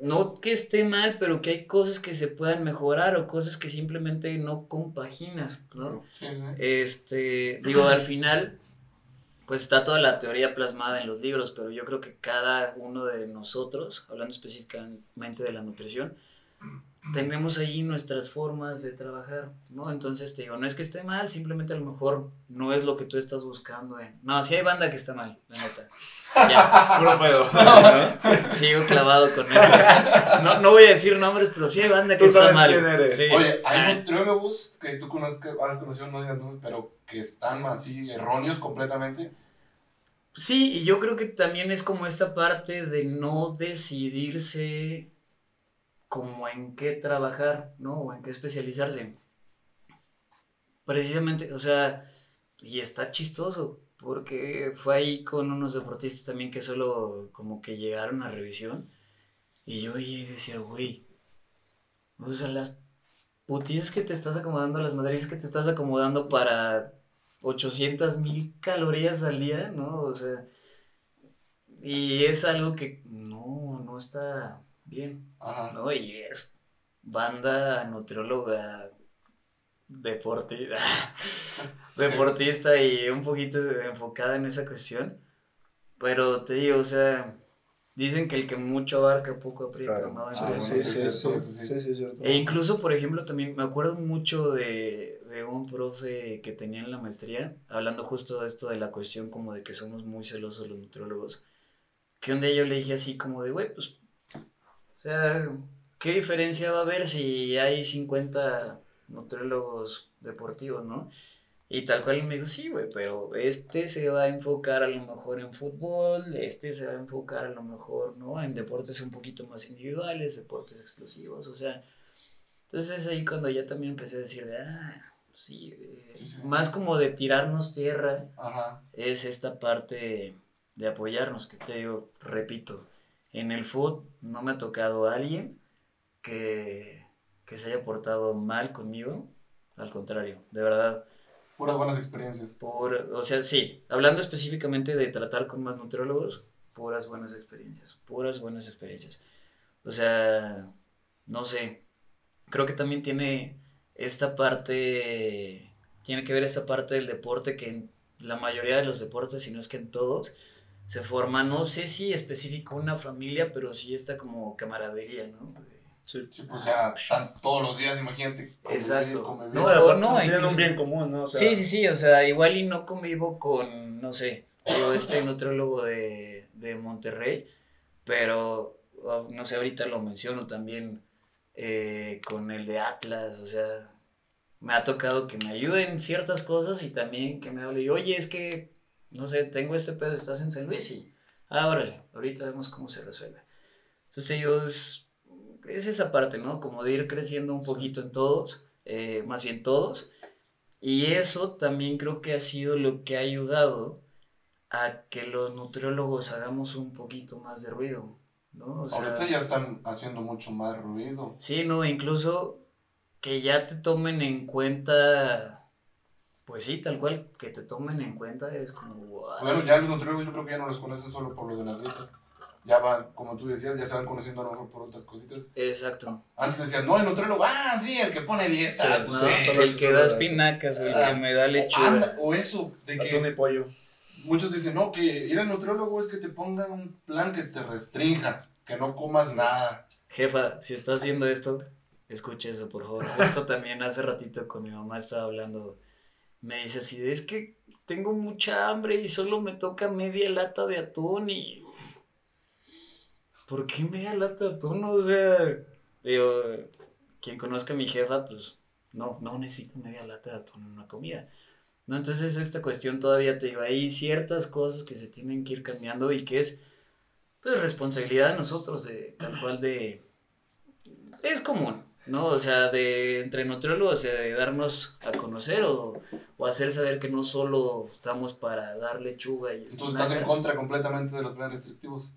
no que esté mal, pero que hay cosas que se puedan mejorar o cosas que simplemente no compaginas, ¿no? Sí, sí. Este, digo, al final, pues está toda la teoría plasmada en los libros, pero yo creo que cada uno de nosotros, hablando específicamente de la nutrición, tenemos ahí nuestras formas de trabajar, ¿no? Entonces te digo, no es que esté mal, simplemente a lo mejor no es lo que tú estás buscando en... No, sí hay banda que está mal, la neta. Ya, Puro pedo. ¿no? Sigo clavado con eso. No, no voy a decir nombres, pero sí hay banda que Tú está sabes mal. quién eres. Sí. Oye, hay Ah, nutriólogos que tú conozcas, has conocido, no digas nombres, pero que están así erróneos completamente. Sí, y yo creo que también es como esta parte de no decidirse como en qué trabajar, ¿no? O en qué especializarse. Precisamente, o sea, y está chistoso, porque fue ahí con unos deportistas también que solo como que llegaron a revisión, y yo y decía, güey, o sea, las putizas que te estás acomodando, las madrizas que te estás acomodando para 800 mil calorías al día, ¿no? O sea, y es algo que no, no está bien, Ajá. ¿no? Y es banda nutrióloga deportista, deportista y un poquito enfocada en esa cuestión. Pero te digo, o sea, dicen que el que mucho abarca poco aprieta, Claro. ¿no? Ah, Entonces, bueno, sí, sí, sí, sí, sí, sí, sí. sí, sí, cierto. e incluso, por ejemplo, también me acuerdo mucho de, de un profe que tenía en la maestría, hablando justo de esto de la cuestión como de que somos muy celosos los nutriólogos, que un día yo le dije así como de, güey, pues, o sea, ¿qué diferencia va a haber si hay 50 nutriólogos deportivos, no? Y tal cual me dijo, sí, güey, pero este se va a enfocar a lo mejor en fútbol, este se va a enfocar a lo mejor, ¿no? En deportes un poquito más individuales, deportes explosivos, o sea. Entonces ahí cuando ya también empecé a decir, de, ah, sí, eh, Sí, sí. más como de tirarnos tierra, Ajá. es esta parte de apoyarnos, que te digo, repito, en el fútbol no me ha tocado alguien que, que se haya portado mal conmigo, al contrario, de verdad. Puras buenas experiencias. Por, o sea, sí, hablando específicamente de tratar con más nutriólogos, puras buenas experiencias, puras buenas experiencias. O sea, no sé, creo que también tiene esta parte, tiene que ver esta parte del deporte que en la mayoría de los deportes, si no es que en todos, se forma, no sé si específico una familia, pero sí esta como camaradería, ¿no? Sí. Sí, pues ya están todos los días, imagínate. Exacto. convivir. No, No, tienen un bien común, ¿no? O sea, Sí, sí, sí, o sea, igual y no convivo con, no sé, yo este nutriólogo de, de Monterrey, pero, oh, no sé, ahorita lo menciono también eh, con el de Atlas, o sea, me ha tocado que me ayuden ciertas cosas y también que me hable, y, oye, es que, no sé, tengo este pedo, estás en San Luis y, ah, órale, ahorita vemos cómo se resuelve. Entonces ellos, es esa parte, ¿no? Como de ir creciendo un poquito en todos, eh, más bien todos. Y eso también creo que ha sido lo que ha ayudado a que los nutriólogos hagamos un poquito más de ruido, ¿no? O sea, Ahorita ya están haciendo mucho más ruido. Sí, no, incluso que ya te tomen en cuenta, pues sí, tal cual, que te tomen en cuenta es como, wow. Bueno, ya los nutriólogos yo creo que ya no los conocen solo por lo de las dietas. Ya van, como tú decías, ya se van conociendo a lo mejor por otras cositas. Exacto. Antes decían, no, el nutriólogo, ah, sí, el que pone dieta. Sí, pues, No, sí, solo el que da espinacas, o el que me da O, lechuga. anda, o eso, de Atún que pollo. muchos dicen, no, que ir al nutriólogo es que te ponga un plan que te restrinja, que no comas nada. Jefa, si estás viendo esto, escucha eso, por favor. Justo también hace ratito con mi mamá estaba hablando. Me dice así, es que tengo mucha hambre y solo me toca media lata de atún y... ¿Por qué media lata de atún? O sea, digo, quien conozca a mi jefa, pues no, no necesito media lata de atún en una comida. ¿No? Entonces esta cuestión todavía te digo, hay ciertas cosas que se tienen que ir cambiando y que es pues responsabilidad de nosotros, de tal cual de... Es común, ¿no? O sea, de entre nutriólogos, de darnos a conocer o, o hacer saber que no solo estamos para dar lechuga y Entonces estás en contra completamente de los planes restrictivos.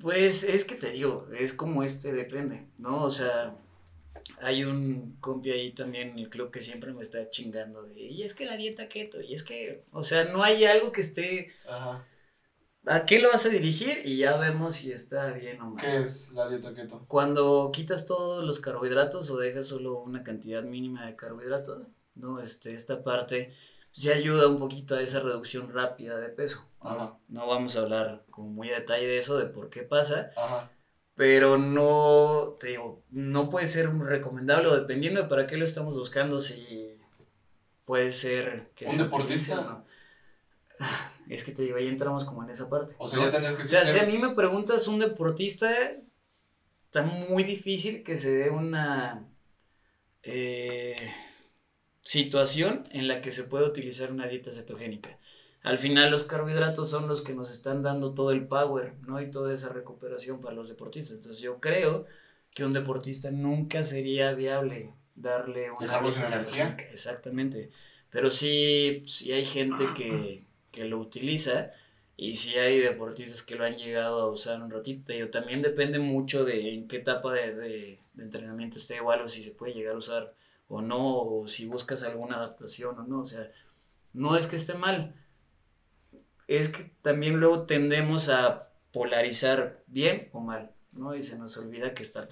Pues es que te digo, es como este, depende, ¿no? O sea, hay un compi ahí también en el club que siempre me está chingando de, y es que la dieta keto, y es que, o sea, no hay algo que esté, Ajá. ¿A qué lo vas a dirigir? Y ya vemos si está bien o mal. ¿Qué es la dieta keto? Cuando quitas todos los carbohidratos o dejas solo una cantidad mínima de carbohidratos, ¿no? Este, esta parte sí ayuda un poquito a esa reducción rápida de peso. ¿no? Ajá. No vamos a hablar con muy a detalle de eso, de por qué pasa, Ajá. pero no, te digo, no puede ser recomendable o dependiendo de para qué lo estamos buscando, si puede ser que ¿Un se deportista? utilice no. Es que te digo, ahí entramos como en esa parte. O sea, ¿no? ya tendrías que O sea, si a mí me preguntas un deportista, está muy difícil que se dé una eh, situación en la que se pueda utilizar una dieta cetogénica. Al final los carbohidratos son los que nos están dando todo el power, ¿no? Y toda esa recuperación para los deportistas. Entonces yo creo que un deportista nunca sería viable darle una energía. Exactamente. Pero sí, sí hay gente que, que lo utiliza y sí hay deportistas que lo han llegado a usar un ratito. Digo, también depende mucho de en qué etapa de, de- de entrenamiento esté o algo, si se puede llegar a usar o no, o si buscas alguna adaptación o no. O sea, no es que esté mal, es que también luego tendemos a polarizar bien o mal, ¿no? Y se nos olvida que está...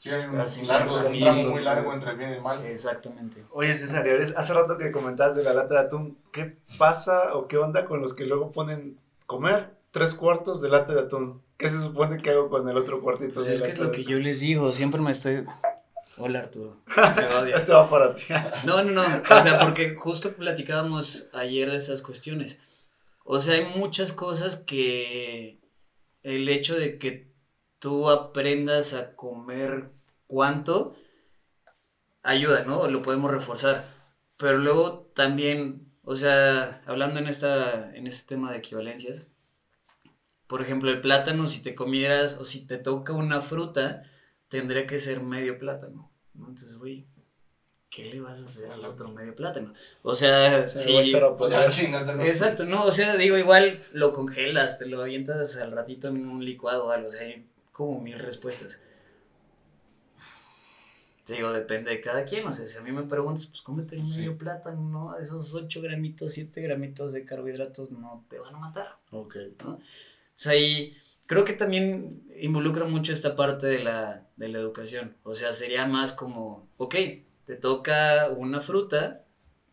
Sí, hay un Así largo, un tramo muy largo entre el bien y el mal. Exactamente. Oye, César, hace rato que comentabas de la lata de atún, ¿qué pasa o qué onda con los que luego ponen comer tres cuartos de lata de atún? ¿Qué se supone que hago con el otro cuartito Pues de es que es lo que yo les digo, siempre me estoy... Hola Arturo. Me. Este va para ti. No, no, no. O sea, porque justo platicábamos ayer de esas cuestiones. O sea, hay muchas cosas que el hecho de que tú aprendas a comer cuánto ayuda, ¿no? Lo podemos reforzar. Pero luego también, o sea, hablando en, esta, en este tema de equivalencias, por ejemplo, el plátano, si te comieras o si te toca una fruta, tendría que ser medio plátano. ¿no? Entonces, güey, ¿qué le vas a hacer al otro medio plátano? O sea, Se a Pues. Exacto, no, o sea, digo, igual lo congelas, te lo avientas al ratito en un licuado o algo, o sea, como mil respuestas. Te digo, depende de cada quien, o sea, si a mí me preguntas, pues cómete medio Sí. plátano, ¿no? Esos 8 gramitos, 7 gramitos de carbohidratos no te van a matar. Ok. O sea, y creo que también involucra mucho esta parte de la, de la educación. O sea, sería más como, ok, te toca una fruta,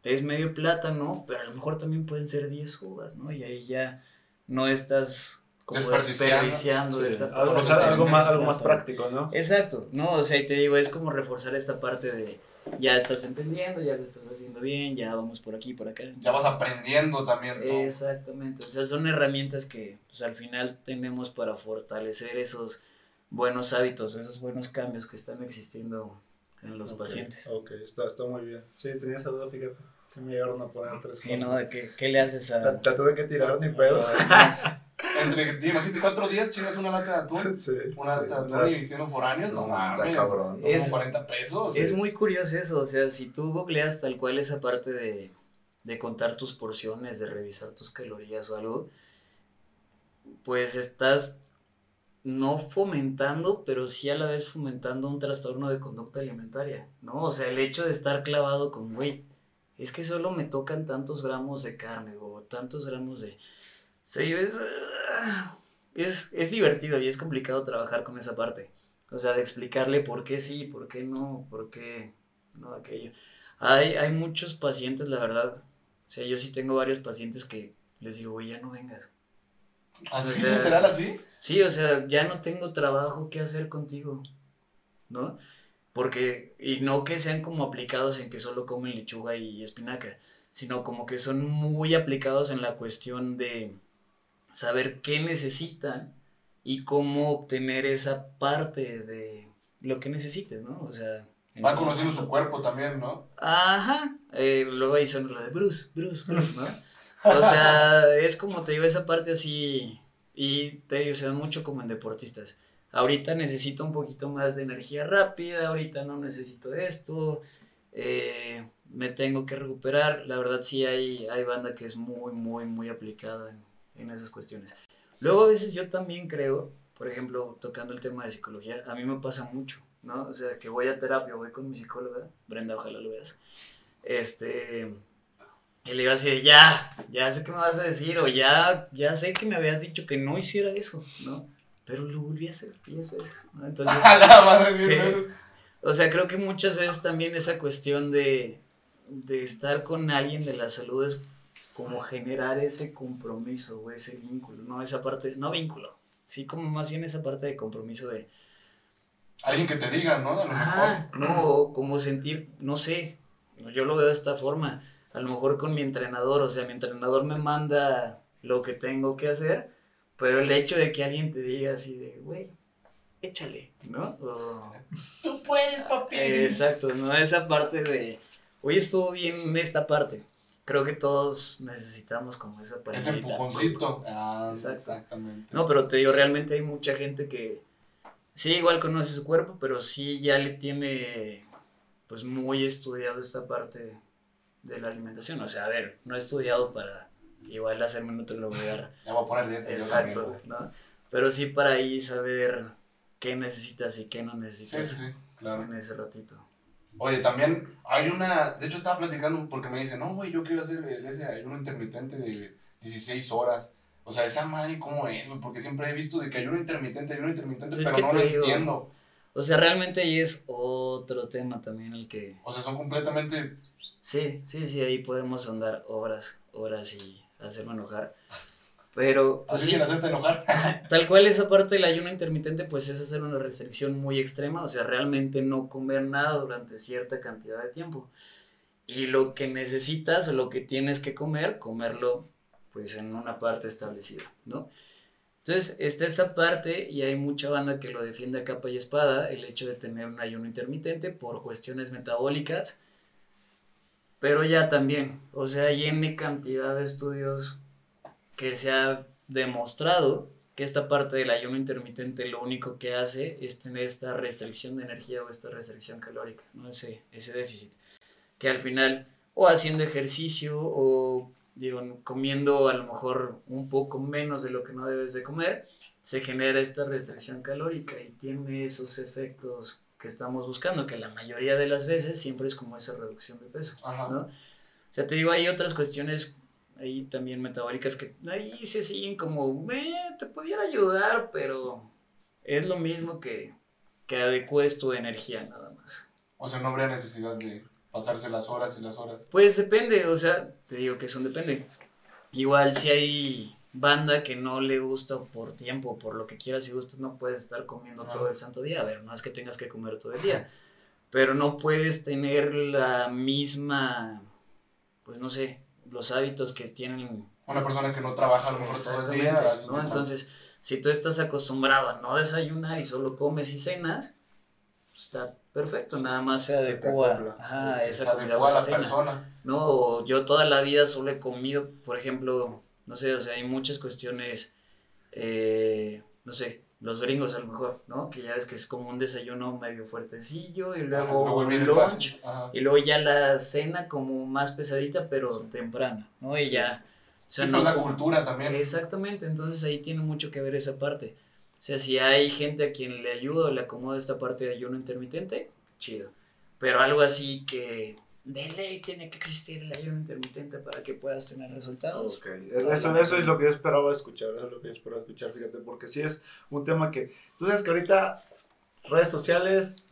es medio plátano, pero a lo mejor también pueden ser 10 uvas, ¿no? Y ahí ya no estás como Desperdiciando. desperdiciando Sí, esta algo, parte o sea, del algo más, algo más plátano. práctico, ¿no? Exacto, no, o sea, y te digo, es como reforzar esta parte de ya estás entendiendo, ya lo estás haciendo bien, ya vamos por aquí, por acá. Ya vas aprendiendo también. ¿no? Exactamente, o sea, son herramientas que pues, al final tenemos para fortalecer esos buenos hábitos o esos buenos cambios que están existiendo en los pacientes. Ok, está, está muy bien. Sí, tenía esa duda, fíjate. Se me llegaron a poner tres. Sí, ¿no? ¿De qué, qué le haces a...? La, la tuve que tirar ni pedo. Entre, imagínate, cuatro días chingas una lata de atún. Sí, Una sí, lata de atún y siendo foráneos, no No, mames. cabrón. Como Es- 40 pesos. Es muy curioso eso, o sea, si tú googleas tal cual esa parte de, de contar tus porciones, de revisar tus calorías o algo, pues estás no fomentando, pero sí a la vez fomentando un trastorno de conducta alimentaria, ¿no? O sea, el hecho de estar clavado con, güey, es que solo me tocan tantos gramos de carne o tantos gramos de... Sí, es, ah, es, es divertido y es complicado trabajar con esa parte. O sea, de explicarle por qué sí, por qué no, por qué no aquello. Hay, hay muchos pacientes, la verdad. O sea, yo sí tengo varios pacientes que les digo, güey, ya no vengas. ¿Así, o sea, literal, así? Sí, o sea, ya no tengo trabajo que hacer contigo, ¿no? Porque, y no que sean como aplicados en que solo comen lechuga y espinaca, sino como que son muy aplicados en la cuestión de saber qué necesitan y cómo obtener esa parte de lo que necesites, ¿no? O sea... su conociendo su cuerpo también, ¿no? Ajá, eh, luego ahí son lo de Bruce, Bruce, Bruce, ¿no? O sea, es como te digo, esa parte así, y te digo, se da mucho como en deportistas. Ahorita necesito un poquito más de energía rápida, ahorita no necesito esto, eh, me tengo que recuperar. La verdad sí hay, hay banda que es muy, muy, muy aplicada en, en esas cuestiones. Luego a veces yo también creo, por ejemplo, tocando el tema de psicología, a mí me pasa mucho, ¿no? O sea, que voy a terapia, voy con mi psicóloga, Brenda, ojalá lo veas. Este, y iba así de, ya, ya sé qué me vas a decir, o ya, ya sé que me habías dicho que no hiciera eso, ¿no? Pero lo volví a hacer 10 veces, ¿no? Entonces, A la madre Sí. de Dios. o sea, creo que muchas veces también esa cuestión de, de estar con alguien de la salud es como generar ese compromiso o ese vínculo, ¿no? Esa parte, no vínculo, sí como más bien esa parte de compromiso de, Alguien que te diga, ¿no? A lo mejor. Ajá, no, como sentir, no sé, yo lo veo de esta forma, a lo mejor con mi entrenador, o sea, mi entrenador me manda lo que tengo que hacer, pero el hecho de que alguien te diga así de, güey, échale, ¿no? O- Tú puedes, papi. exacto, ¿no? Esa parte de, oye, estuvo bien esta parte. Creo que todos necesitamos como esa Ese palmadita. empujoncito. Ah, Exacto. exactamente. No, pero te digo, realmente hay mucha gente que sí, igual conoce su cuerpo, pero sí ya le tiene pues muy estudiado esta parte de la alimentación. O sea, a ver, no he estudiado para igual hacerme nutriólogo. Ya voy a poner dieta. Exacto. ¿no? Pero sí para ahí saber qué necesitas y qué no necesitas sí, sí, claro. en ese ratito. Oye, también hay una. De hecho, estaba platicando porque me dice, no, güey, yo quiero hacer ese ayuno intermitente de 16 horas. O sea, esa madre, ¿cómo es? Porque siempre he visto de que ayuno intermitente, ayuno intermitente, Pues es pero no lo digo- entiendo. O sea, realmente ahí es otro tema también el que... O sea, son completamente. Sí, sí, sí, ahí podemos andar horas, horas y hacerme enojar. Pero, pues Así sí, sin hacerte enojar. tal cual esa parte del ayuno intermitente, pues es hacer una restricción muy extrema, o sea, realmente no comer nada durante cierta cantidad de tiempo. Y lo que necesitas o lo que tienes que comer, comerlo pues en una parte establecida, ¿no? Entonces, está esa parte y hay mucha banda que lo defiende a capa y espada, el hecho de tener un ayuno intermitente por cuestiones metabólicas. Pero ya también, o sea, hay N cantidad de estudios que se ha demostrado que esta parte del ayuno intermitente lo único que hace es tener esta restricción de energía o esta restricción calórica, ¿no? ese, ese déficit. Que al final, o haciendo ejercicio o digo, comiendo a lo mejor un poco menos de lo que no debes de comer, se genera esta restricción calórica y tiene esos efectos que estamos buscando, que la mayoría de las veces siempre es como esa reducción de peso, ¿no? O sea, te digo, hay otras cuestiones ahí también metabólicas que ahí se siguen como, eh, te pudiera ayudar, pero es lo mismo que, que adecues tu energía nada más. O sea, no habría necesidad de pasarse las horas y las horas. Pues depende, o sea, te digo que eso depende. Igual si hay banda que no le gusta por tiempo, por lo que quieras y gustos, no puedes estar comiendo todo el santo día. A ver, no es que tengas que comer todo el día, pero no puedes tener la misma, pues no sé, los hábitos que tienen. Una persona que no trabaja a lo mejor todo el día. ¿no? Entonces, si tú estás acostumbrado a no desayunar y solo comes y cenas, pues está perfecto, nada más se adecua a esa comida a la persona. No, yo toda la vida solo he comido, por ejemplo, no sé, o sea, hay muchas cuestiones, eh, no sé, los gringos a lo mejor, ¿no? Que ya ves que es como un desayuno medio fuertecillo y luego un lunch y luego ya la cena como más pesadita pero temprana, ¿no? Y ya... O sea, no la cultura también. Exactamente, entonces ahí tiene mucho que ver esa parte. O sea, si hay gente a quien le ayuda o le acomoda esta parte de ayuno intermitente, chido. Pero algo así que de ley tiene que existir el ayuno intermitente para que puedas tener resultados. Okay. Eso, eso es lo que yo esperaba escuchar, eso es lo que yo esperaba escuchar, fíjate, porque sí es un tema que, tú sabes que ahorita redes sociales,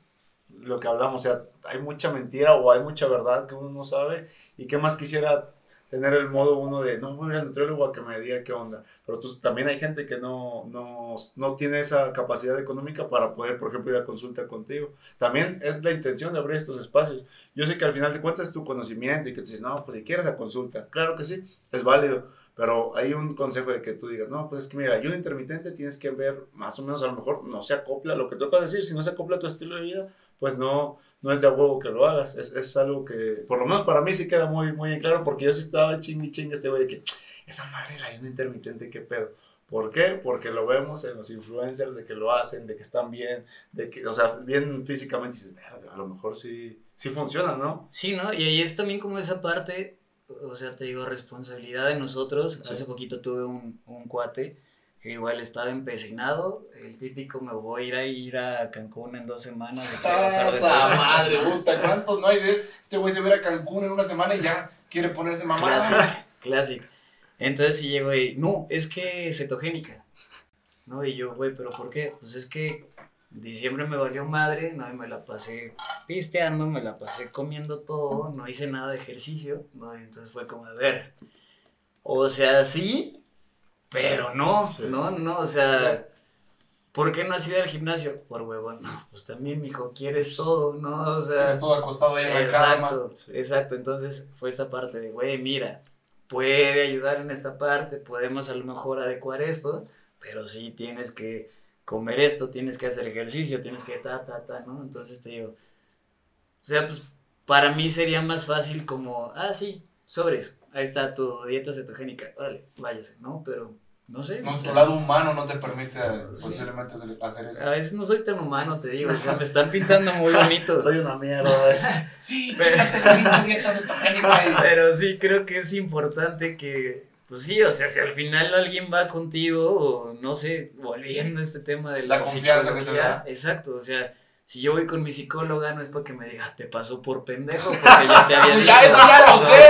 lo que hablamos, o sea, hay mucha mentira o hay mucha verdad que uno no sabe y qué más quisiera tener el modo uno de, no voy al nutriólogo a que me diga qué onda. Pero tú, también hay gente que no, no, no tiene esa capacidad económica para poder, por ejemplo, ir a consulta contigo. También es la intención de abrir estos espacios. Yo sé que al final de cuentas es tu conocimiento y que te dices, no, pues si quieres a consulta. Claro que sí, es válido. Pero hay un consejo de que tú digas, no, pues es que mira, ayuno intermitente tienes que ver más o menos, a lo mejor no se acopla lo que tú acabas de decir, si no se acopla a tu estilo de vida, pues no, no es de a huevo que lo hagas. Es, es, algo que, por lo menos para mí sí queda muy, muy en claro, porque yo sí estaba chingue chingue este güey de que, esa madre la ayuno intermitente, qué pedo. ¿Por qué? Porque lo vemos en los influencers de que lo hacen, de que están bien, de que, o sea, bien físicamente, y dices, a lo mejor sí, sí funciona, ¿no? Sí, ¿no? Y ahí es también como esa parte, o sea, te digo, responsabilidad de nosotros. Hace poquito tuve un, un cuate que igual estaba empecinado, el típico me voy a ir a ir a Cancún en dos semanas. ¡Esa madre! Puta, ¿Cuántos no hay este güey se va a Cancún en una semana y ya quiere ponerse mamá? Clásico, Entonces sí llego y, no, es que cetogénica. No, y yo, güey, ¿pero por qué? Pues es que diciembre me valió madre, no, y me la pasé pisteando, me la pasé comiendo todo, no hice nada de ejercicio, no, y entonces fue como, a ver, o sea, sí, pero no, no, no, o sea, ¿por qué no has ido al gimnasio? Por huevón, no, pues también, mijo, quieres todo, ¿no? O sea. Quieres todo acostado ahí en la cama. Exacto, exacto. Entonces fue esta parte de, güey, mira, puede ayudar en esta parte, podemos a lo mejor adecuar esto, pero sí tienes que comer esto, tienes que hacer ejercicio, tienes que ta, ta, ta, ¿no? Entonces te digo, o sea, pues para mí sería más fácil como, ah, sí, sobres, ahí está tu dieta cetogénica, órale, váyase, ¿no? Pero no sé. No, tu lado humano no te permite posiblemente hacer eso. A veces no soy tan humano, te digo, o sea, me están pintando muy bonito. soy una mierda. sí, pero. Pero sí, creo que es importante que, pues sí, o sea, si al final alguien va contigo, o no sé, volviendo a este tema de la, la confianza que te da. Exacto, o sea si yo voy con mi psicóloga no es porque me diga, te pasó por pendejo, porque ya te había dicho. ya, eso ya lo sé.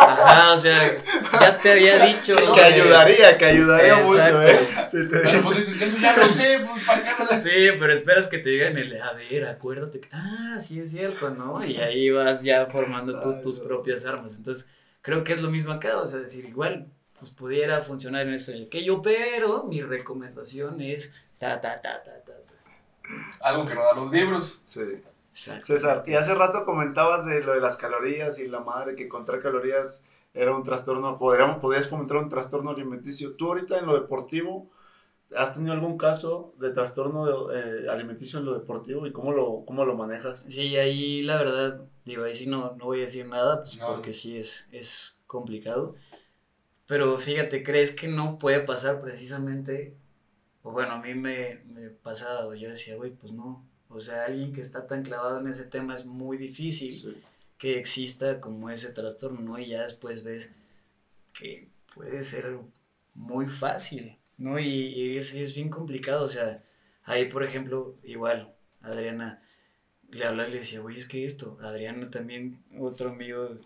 Ajá, o sea, ya te había dicho. Que ayudaría, que ayudaría mucho, ¿eh? Sí, te pero pues eso ya lo sé, pues para qué no Sí, pero esperas que te digan el, a ver, acuérdate que, ah, sí es cierto, ¿no? Y ahí vas ya formando tus propias armas. Entonces, creo que es lo mismo acá, o sea, decir, igual, pues pudiera funcionar en eso y aquello, pero mi recomendación es ta, ta, ta, ta, ta algo que no da los libros. Sí. César, y hace rato comentabas de lo de las calorías y la madre que contra calorías era un trastorno, podríamos, podrías fomentar un trastorno alimenticio. Tú ahorita en lo deportivo, ¿Has tenido algún caso de trastorno eh, alimenticio en lo deportivo y cómo lo, cómo lo manejas? Sí, ahí la verdad, digo, ahí sí no, no voy a decir nada, pues porque sí es, es complicado. Pero fíjate, ¿crees que no puede pasar precisamente? O bueno, a mí me, me pasaba, yo decía, güey, pues no. O sea, alguien que está tan clavado en ese tema es muy difícil que exista como ese trastorno, ¿no? Y ya después ves que puede ser muy fácil. ¿no? Y, es, es, bien complicado, o sea, ahí por ejemplo, igual, Adriana le hablaba y le decía, güey, es que esto, Adriana también, otro amigo,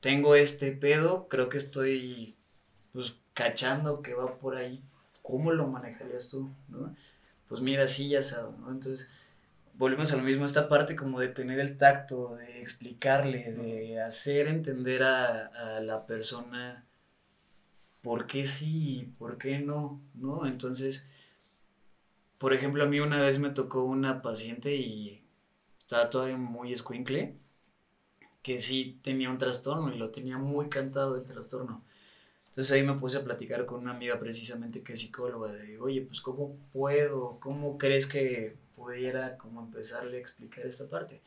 tengo este pedo, creo que estoy, pues, cachando que va por ahí, ¿cómo lo manejarías tú, no? Pues mira, sí, ya sabes, ¿no? Entonces, volvemos a lo mismo, esta parte como de tener el tacto, de explicarle, de hacer entender a, a la persona por qué sí y por qué no, ¿no? Entonces, por ejemplo, a mí una vez me tocó una paciente y estaba todavía muy escuincle, que sí tenía un trastorno y lo tenía muy cantado el trastorno. Entonces ahí me puse a platicar con una amiga precisamente que es psicóloga, de, oye, pues ¿cómo puedo? ¿Cómo crees que pudiera como empezarle a explicar esta parte?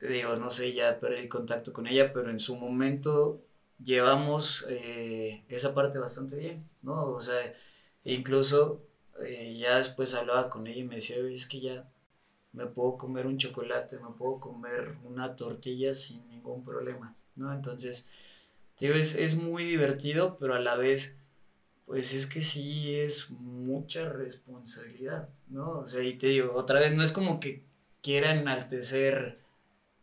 Digo, no sé, ya perdí contacto con ella, pero en su momento llevamos eh, esa parte bastante bien, ¿no? O sea, incluso eh, ya después hablaba con ella y me decía, es que ya me puedo comer un chocolate, me puedo comer una tortilla sin ningún problema, ¿no? Entonces, digo, es, es muy divertido, pero a la vez, pues es que sí es mucha responsabilidad, ¿no? O sea, y te digo, otra vez, no es como que quiera enaltecer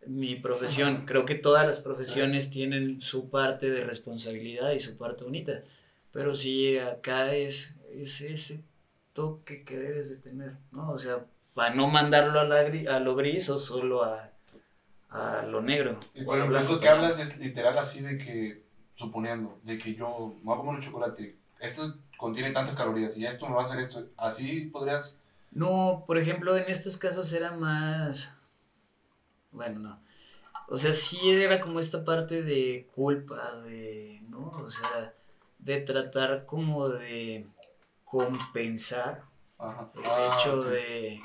mi profesión. Creo que todas las profesiones tienen su parte de responsabilidad y su parte bonita. Pero sí, acá es, es ese toque que debes de tener, ¿no? O sea, para no mandarlo a, la a lo gris o solo a, a lo negro. Y por eso que hablas es literal así de que, suponiendo, de que yo me voy a comer un chocolate, esto contiene tantas calorías y esto me va a hacer esto, así podrías... No, por ejemplo, en estos casos era más bueno, no. O sea, sí era como esta parte de culpa, de, ¿no? O sea, de tratar como de compensar el ah, hecho de...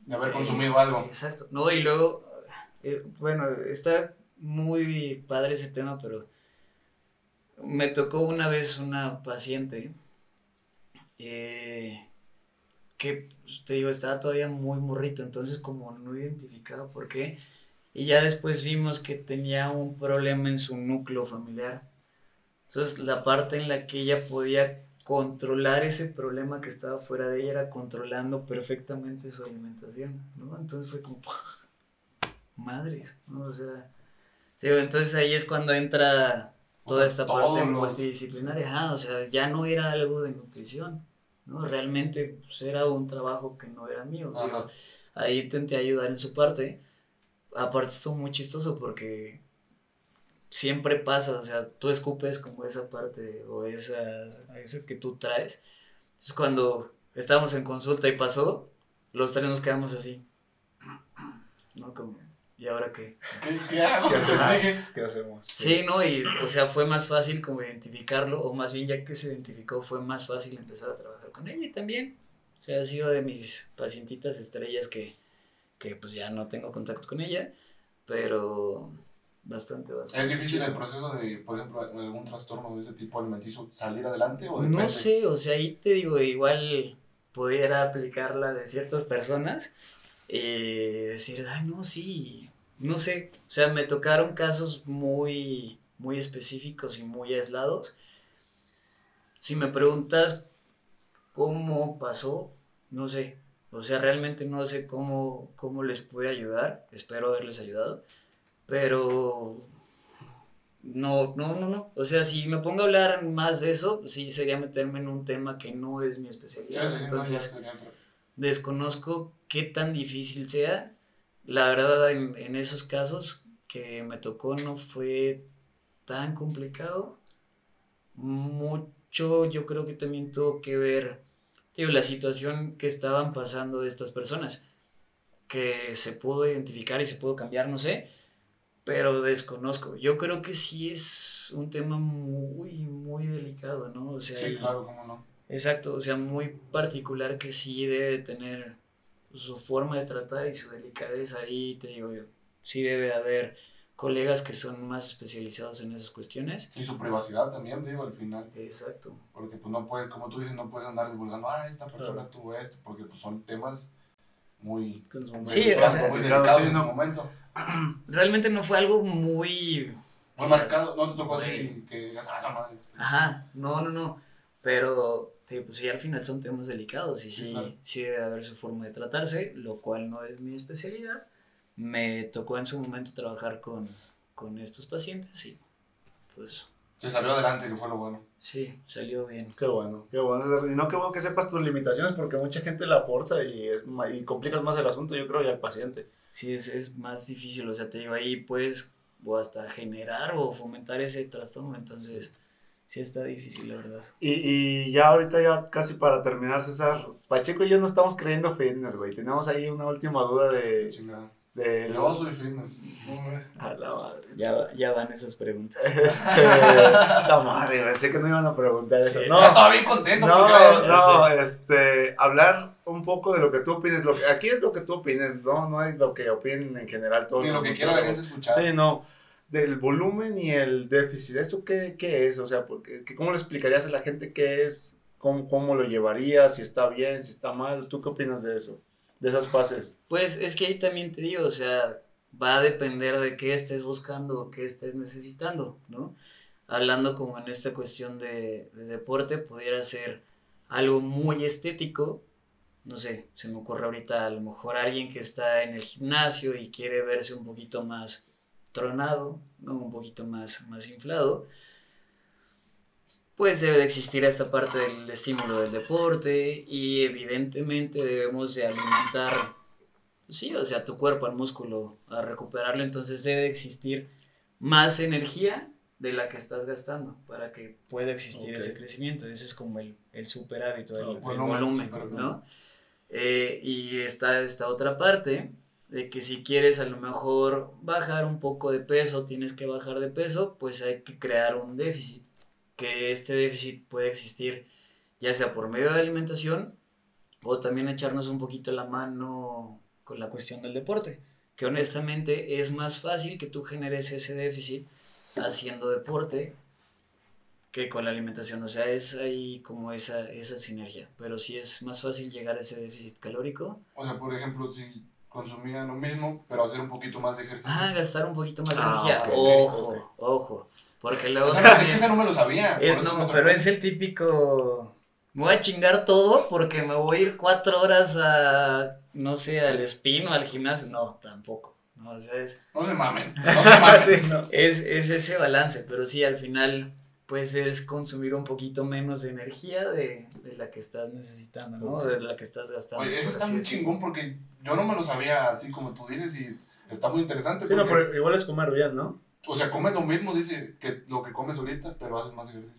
De haber consumido algo. Exacto. No, y luego, eh, bueno, está muy padre ese tema, pero me tocó una vez una paciente eh, que, pues, te digo, estaba todavía muy morrito, entonces como no identificaba por qué. Y ya después vimos que tenía un problema en su núcleo familiar. Entonces la parte en la que ella podía controlar ese problema que estaba fuera de ella era controlando perfectamente su alimentación, ¿no? Entonces fue como, madres, ¿no? O sea, digo, entonces ahí es cuando entra toda esta parte multidisciplinaria, o sea, ya no era algo de nutrición, ¿no? Realmente pues, era un trabajo que no era mío. ahí intenté ayudar en su parte. Aparte estuvo muy chistoso porque siempre pasa, o sea, tú escupes como esa parte o esa, eso que tú traes. Entonces cuando estábamos en consulta y pasó, los tres nos quedamos así. ¿No? Como, ¿y ahora qué? ¿Qué, hago? ¿Qué, hacemos? Sí. no, y o sea, fue más fácil como identificarlo, o más bien ya que se identificó, fue más fácil empezar a trabajar con ella y también. O sea, ha sido de mis pacientitas estrellas que, que pues ya no tengo contacto con ella, pero bastante, bastante. ¿Es difícil el proceso de, por ejemplo, algún trastorno de ese tipo alimenticio salir adelante? O no sé, o sea, ahí te digo, igual pudiera aplicarla de ciertas personas eh, decir, ah, no, sí, no sé, o sea, me tocaron casos muy, muy específicos y muy aislados. Si me preguntas cómo pasó, no sé, o sea, realmente no sé cómo, cómo les pude ayudar, espero haberles ayudado, pero no, no, no, no. O sea, si me pongo a hablar más de eso, sí sería meterme en un tema que no es mi especialidad. Entonces, desconozco qué tan difícil sea. La verdad, en, en, esos casos que me tocó no fue tan complicado. Mucho yo creo que también tuvo que ver, digo, la situación que estaban pasando estas personas, que se pudo identificar y se pudo cambiar, no sé, pero desconozco. Yo creo que sí es un tema muy, muy delicado, ¿no? O sea, sí, claro, cómo no Exacto, o sea, muy particular que sí debe tener su forma de tratar y su delicadeza ahí, te digo yo, sí debe de haber colegas que son más especializados en esas cuestiones. Y su privacidad también, digo, al final. Exacto. Porque pues no puedes, como tú dices, no puedes andar divulgando, ah, esta persona tuvo esto, porque pues son temas muy, muy, Sí, o sea, muy claro, delicados sí, en no. su momento. Realmente no fue algo muy... Muy marcado, no te tocó así que digas, ah, la madre. Ajá, no, no, no. Pero, te digo, pues sí, al final son temas delicados y sí, Claro. sí debe haber su forma de tratarse, lo cual no es mi especialidad. Me tocó en su momento trabajar con, con estos pacientes y pues Se salió adelante, que fue lo bueno. sí, salió bien. Qué bueno, qué bueno. Y no, qué bueno que sepas tus limitaciones porque mucha gente la forza y, es, y complicas más el asunto, yo creo, y al paciente. Sí, es, es más difícil, o sea, te digo, ahí puedes o hasta generar o fomentar ese trastorno, entonces sí está difícil, la verdad. Y, y ya ahorita, ya casi para terminar, César, Pacheco y yo no estamos creyendo fitness, güey. Tenemos ahí una última duda de... Chingada. de Yo soy fitness. A la madre. Ya, ya van esas preguntas. Este, puta madre, güey, sé que no iban a preguntar eso. No, Ya estaba bien contento. no, porque, no, este, hablar un poco de lo que tú opines. Lo que, aquí es lo que tú opines, no, no es lo que opinen en general todos. Ni lo que quiera la gente escuchar. Sí, no. Del volumen y el déficit, ¿eso qué, qué es? O sea, porque, que ¿cómo le explicarías a la gente qué es? ¿Cómo, ¿Cómo lo llevarías? Si está bien, si está mal. ¿Tú qué opinas de eso? De esas fases. Pues es que ahí también te digo, o sea, va a depender de qué estés buscando o qué estés necesitando, ¿no? Hablando como en esta cuestión de, de deporte, pudiera ser algo muy estético, no sé, se me ocurre ahorita a lo mejor alguien que está en el gimnasio y quiere verse un poquito más tronado, ¿no? Un poquito más, más inflado, pues debe de existir esta parte del estímulo del deporte y evidentemente debemos de alimentar, sí, o sea, tu cuerpo al músculo a recuperarlo, entonces debe de existir más energía de la que estás gastando para que pueda existir ese crecimiento, ese es como el, el super hábito, el, volumen. ¿no? Eh, y está esta otra parte de que si quieres a lo mejor bajar un poco de peso, tienes que bajar de peso, pues hay que crear un déficit. Que este déficit puede existir ya sea por medio de alimentación o también echarnos un poquito la mano con la cuestión del deporte. Que honestamente es más fácil que tú generes ese déficit haciendo deporte que con la alimentación. O sea, es ahí como esa, esa sinergia. Pero sí es más fácil llegar a ese déficit calórico. O sea, por ejemplo, si consumían lo mismo, pero hacer un poquito más de ejercicio. Ah, gastar un poquito más de Ah, energía. ojo, ojo. Porque luego O sea, es que ese no me lo sabía. Eh, no, pero es el típico. Me voy a chingar todo porque me voy a ir cuatro horas a, no sé, al spin o al gimnasio. No, tampoco. No, o sea, es, No se mamen. No se mamen. Sí, no. es, es ese balance, pero sí, al final, pues es consumir un poquito menos de energía de, de la que estás necesitando, ¿no? De la que estás gastando. Oye, eso está muy chingón porque yo no me lo sabía así como tú dices y está muy interesante. Sí, no, pero igual es comer bien, ¿no? O sea, comes lo mismo, dice, que lo que comes ahorita, pero haces más ejercicio.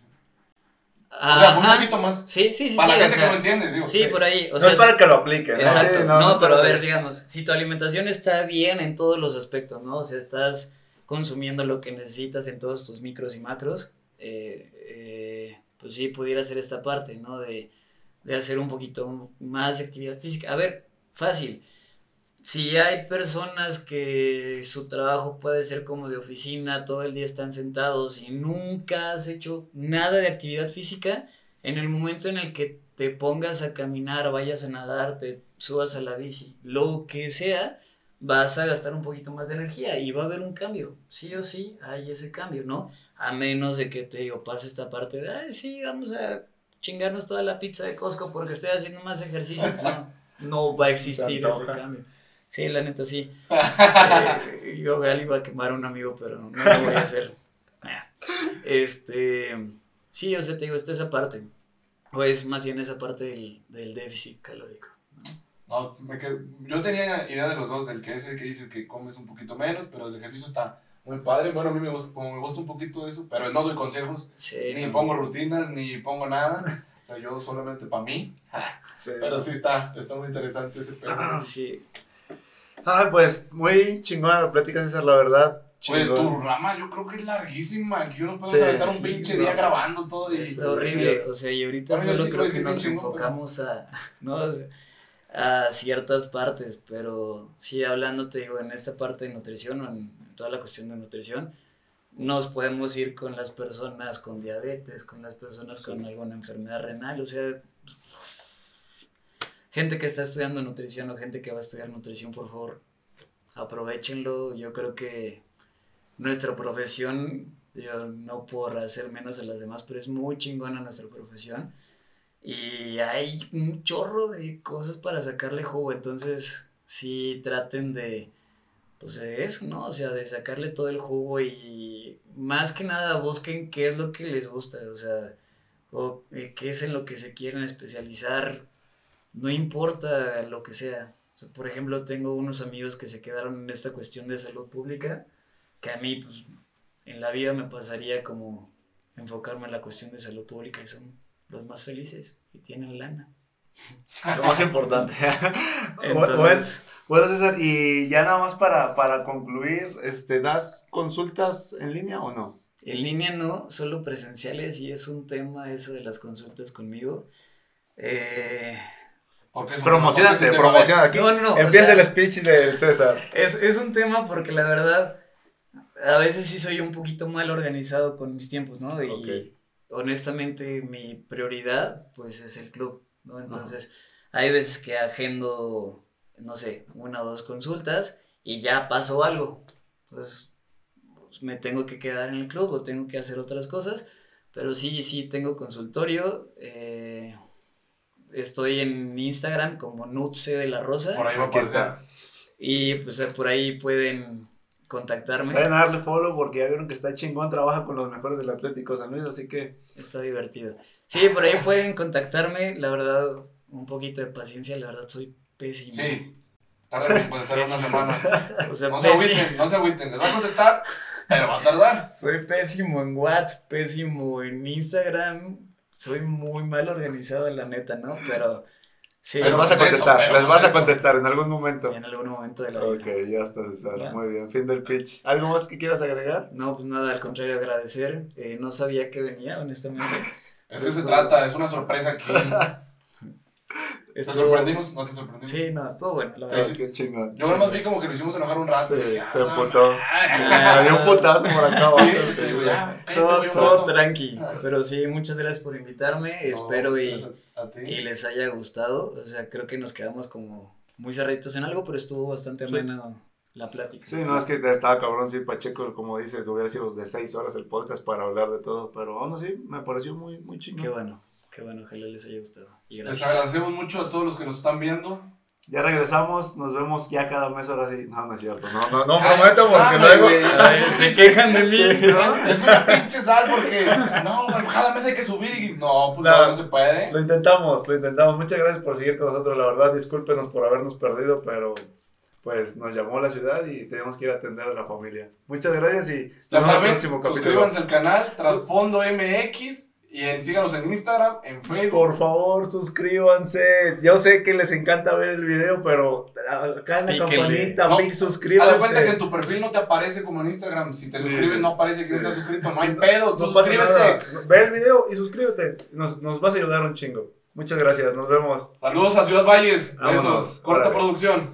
O sea, un poquito más. Sí, sí, sí. Para sí, la o gente sea, que no entiende, digo. Sí, por ahí. O no sea, es para que lo apliquen. ¿no? Exacto. Sí, no, es pero a ver, digamos, si tu alimentación está bien en todos los aspectos, ¿no? O sea, estás consumiendo lo que necesitas en todos tus micros y macros, eh, eh, pues sí, pudiera ser esta parte, ¿no? De, de hacer un poquito más de actividad física. A ver, fácil. Si hay personas que su trabajo puede ser como de oficina, todo el día están sentados y nunca has hecho nada de actividad física, en el momento en el que te pongas a caminar, vayas a nadar, te subas a la bici, lo que sea, vas a gastar un poquito más de energía y va a haber un cambio. Sí o sí, hay ese cambio, ¿no? A menos de que te digo, pase esta parte de, ay, sí, vamos a chingarnos toda la pizza de Costco porque estoy haciendo más ejercicio. No, no va a existir Se ese cambio. Sí, la neta sí. Eh, yo igual iba a quemar a un amigo, pero no lo voy a hacer. Ah. Este, sí, o sea, te digo, está esa parte. O es más bien esa parte del, del déficit calórico. No, me qued- yo tenía idea de los dos, del que es el que dices que comes un poquito menos, pero el ejercicio está muy padre. Bueno, a mí me gusta, como me gusta un poquito eso, pero no doy consejos, Sí, ni pongo rutinas, ni pongo nada. O sea, yo solamente para mí. Sí. Pero sí está, está muy interesante ese pedo. Sí, Ah, pues muy chingona la plática, César, la verdad. Oye, tu rama yo creo que es larguísima. Aquí uno puede Sí, aventar un sí, pinche día grabando todo y. Está horrible, o sea, y ahorita solo sí creo que nos enfocamos a, ¿no? O sea, a ciertas partes, pero sí, hablando, te digo, en esta parte de nutrición o en toda la cuestión de nutrición, nos podemos ir con las personas con diabetes, con las personas con alguna enfermedad renal, o sea, gente que está estudiando nutrición o gente que va a estudiar nutrición, por favor, aprovechenlo, yo creo que nuestra profesión, digo, no por hacer menos a las demás, pero es muy chingona nuestra profesión. Y hay un chorro de cosas para sacarle jugo, entonces sí traten de, pues eso, ¿no? O sea, de sacarle todo el jugo y más que nada busquen qué es lo que les gusta, o sea, o eh, qué es en lo que se quieren especializar, no importa lo que sea. Sea, por ejemplo, tengo unos amigos que se quedaron en esta cuestión de salud pública, que a mí, pues, en la vida me pasaría como enfocarme en la cuestión de salud pública y son los más felices y tienen lana. Lo más importante. Entonces- bueno, César, y ya nada más para, para concluir, este, ¿das consultas en línea o no? En línea no, solo presenciales y es un tema eso de las consultas conmigo. Eh, Porque es un- Promocionate, promocionate. Aquí No, no, o empieza sea- el speech de César. es, es un tema porque la verdad, a veces sí soy un poquito mal organizado con mis tiempos, ¿no? Y Ok. Honestamente mi prioridad pues es el club, ¿no? Entonces hay veces que agendo, no sé, una o dos consultas y ya pasó algo. Entonces pues, me tengo que quedar en el club o tengo que hacer otras cosas, pero sí, sí tengo consultorio. eh, estoy en Instagram como Nutse de la Rosa. Por ahí va a aparecer. Y pues por ahí pueden contactarme. Vayan a darle follow porque ya vieron que está chingón, trabaja con los mejores del Atlético San Luis, así que Está divertido. Sí, por ahí pueden contactarme. La verdad, un poquito de paciencia. La verdad, soy pésimo. Sí. Tarda en contestar una semana. O sea, No se agüiten, no se agüiten. Les va a contestar, pero va a tardar. Soy pésimo en WhatsApp, pésimo en Instagram. Soy muy mal organizado, la neta, ¿no? Pero sí, les vas a contestar, les vas a contestar en algún momento. en algún momento de la Ok, vida. ya está César, Ya. muy bien, fin del pitch. ¿Algo más que quieras agregar? No, pues nada, al contrario, agradecer. Eh, no sabía que venía, honestamente. Eso se trata, es una sorpresa aquí. ¿Te Estuvo- sorprendimos? ¿No te sorprendimos? Sí, no, estuvo bueno, la Ah, verdad. qué chingón. Yo nomás vi como que lo hicimos enojar un rato. Sí, dije, ah, se no, emputó. dio un putazo por acá abajo. Sí, sí, sí, Todo, todo tranqui. Pero sí, muchas gracias por invitarme. No, Espero y, y les haya gustado. O sea, creo que nos quedamos como muy cerritos en algo, pero estuvo bastante ameno la plática. Sí, no, es que estaba cabrón, sí, Pacheco, como dices, hubiera sido de seis horas el podcast para hablar de todo, pero aún así me pareció muy, muy chingón. Qué bueno, qué bueno, ojalá les haya gustado. Y Les gracias. agradecemos mucho a todos los que nos están viendo. Ya regresamos, nos vemos ya cada mes ahora sí. No, no es cierto, no, no, no prometo porque luego... Ay, se quejan de mí, Sí. ¿no? Es una pinche sal porque no, cada mes hay que subir y no, pues No. no, no se puede. Lo intentamos, lo intentamos. Muchas gracias por seguir con nosotros, la verdad, discúlpenos por habernos perdido, pero pues nos llamó la ciudad y tenemos que ir a atender a la familia. Muchas gracias y Ya nos vemos en el saben, próximo capítulo. suscríbanse al canal Trasfondo MX y en- síganos en Instagram, en Facebook. Por favor, suscríbanse. Yo sé que les encanta ver el video, pero acá en la Píquenle. campanita, No, pic, Haz de cuenta que suscríbanse. en tu perfil no te aparece como en Instagram. Si te Sí. suscribes, no aparece que Sí. estás suscrito. No hay pedo, tú No pasa suscríbete. Ve el video y suscríbete. Nos, nos vas a ayudar un chingo. Muchas gracias, nos vemos. Saludos a Ciudad Valles. Vámonos. Besos. Corta producción.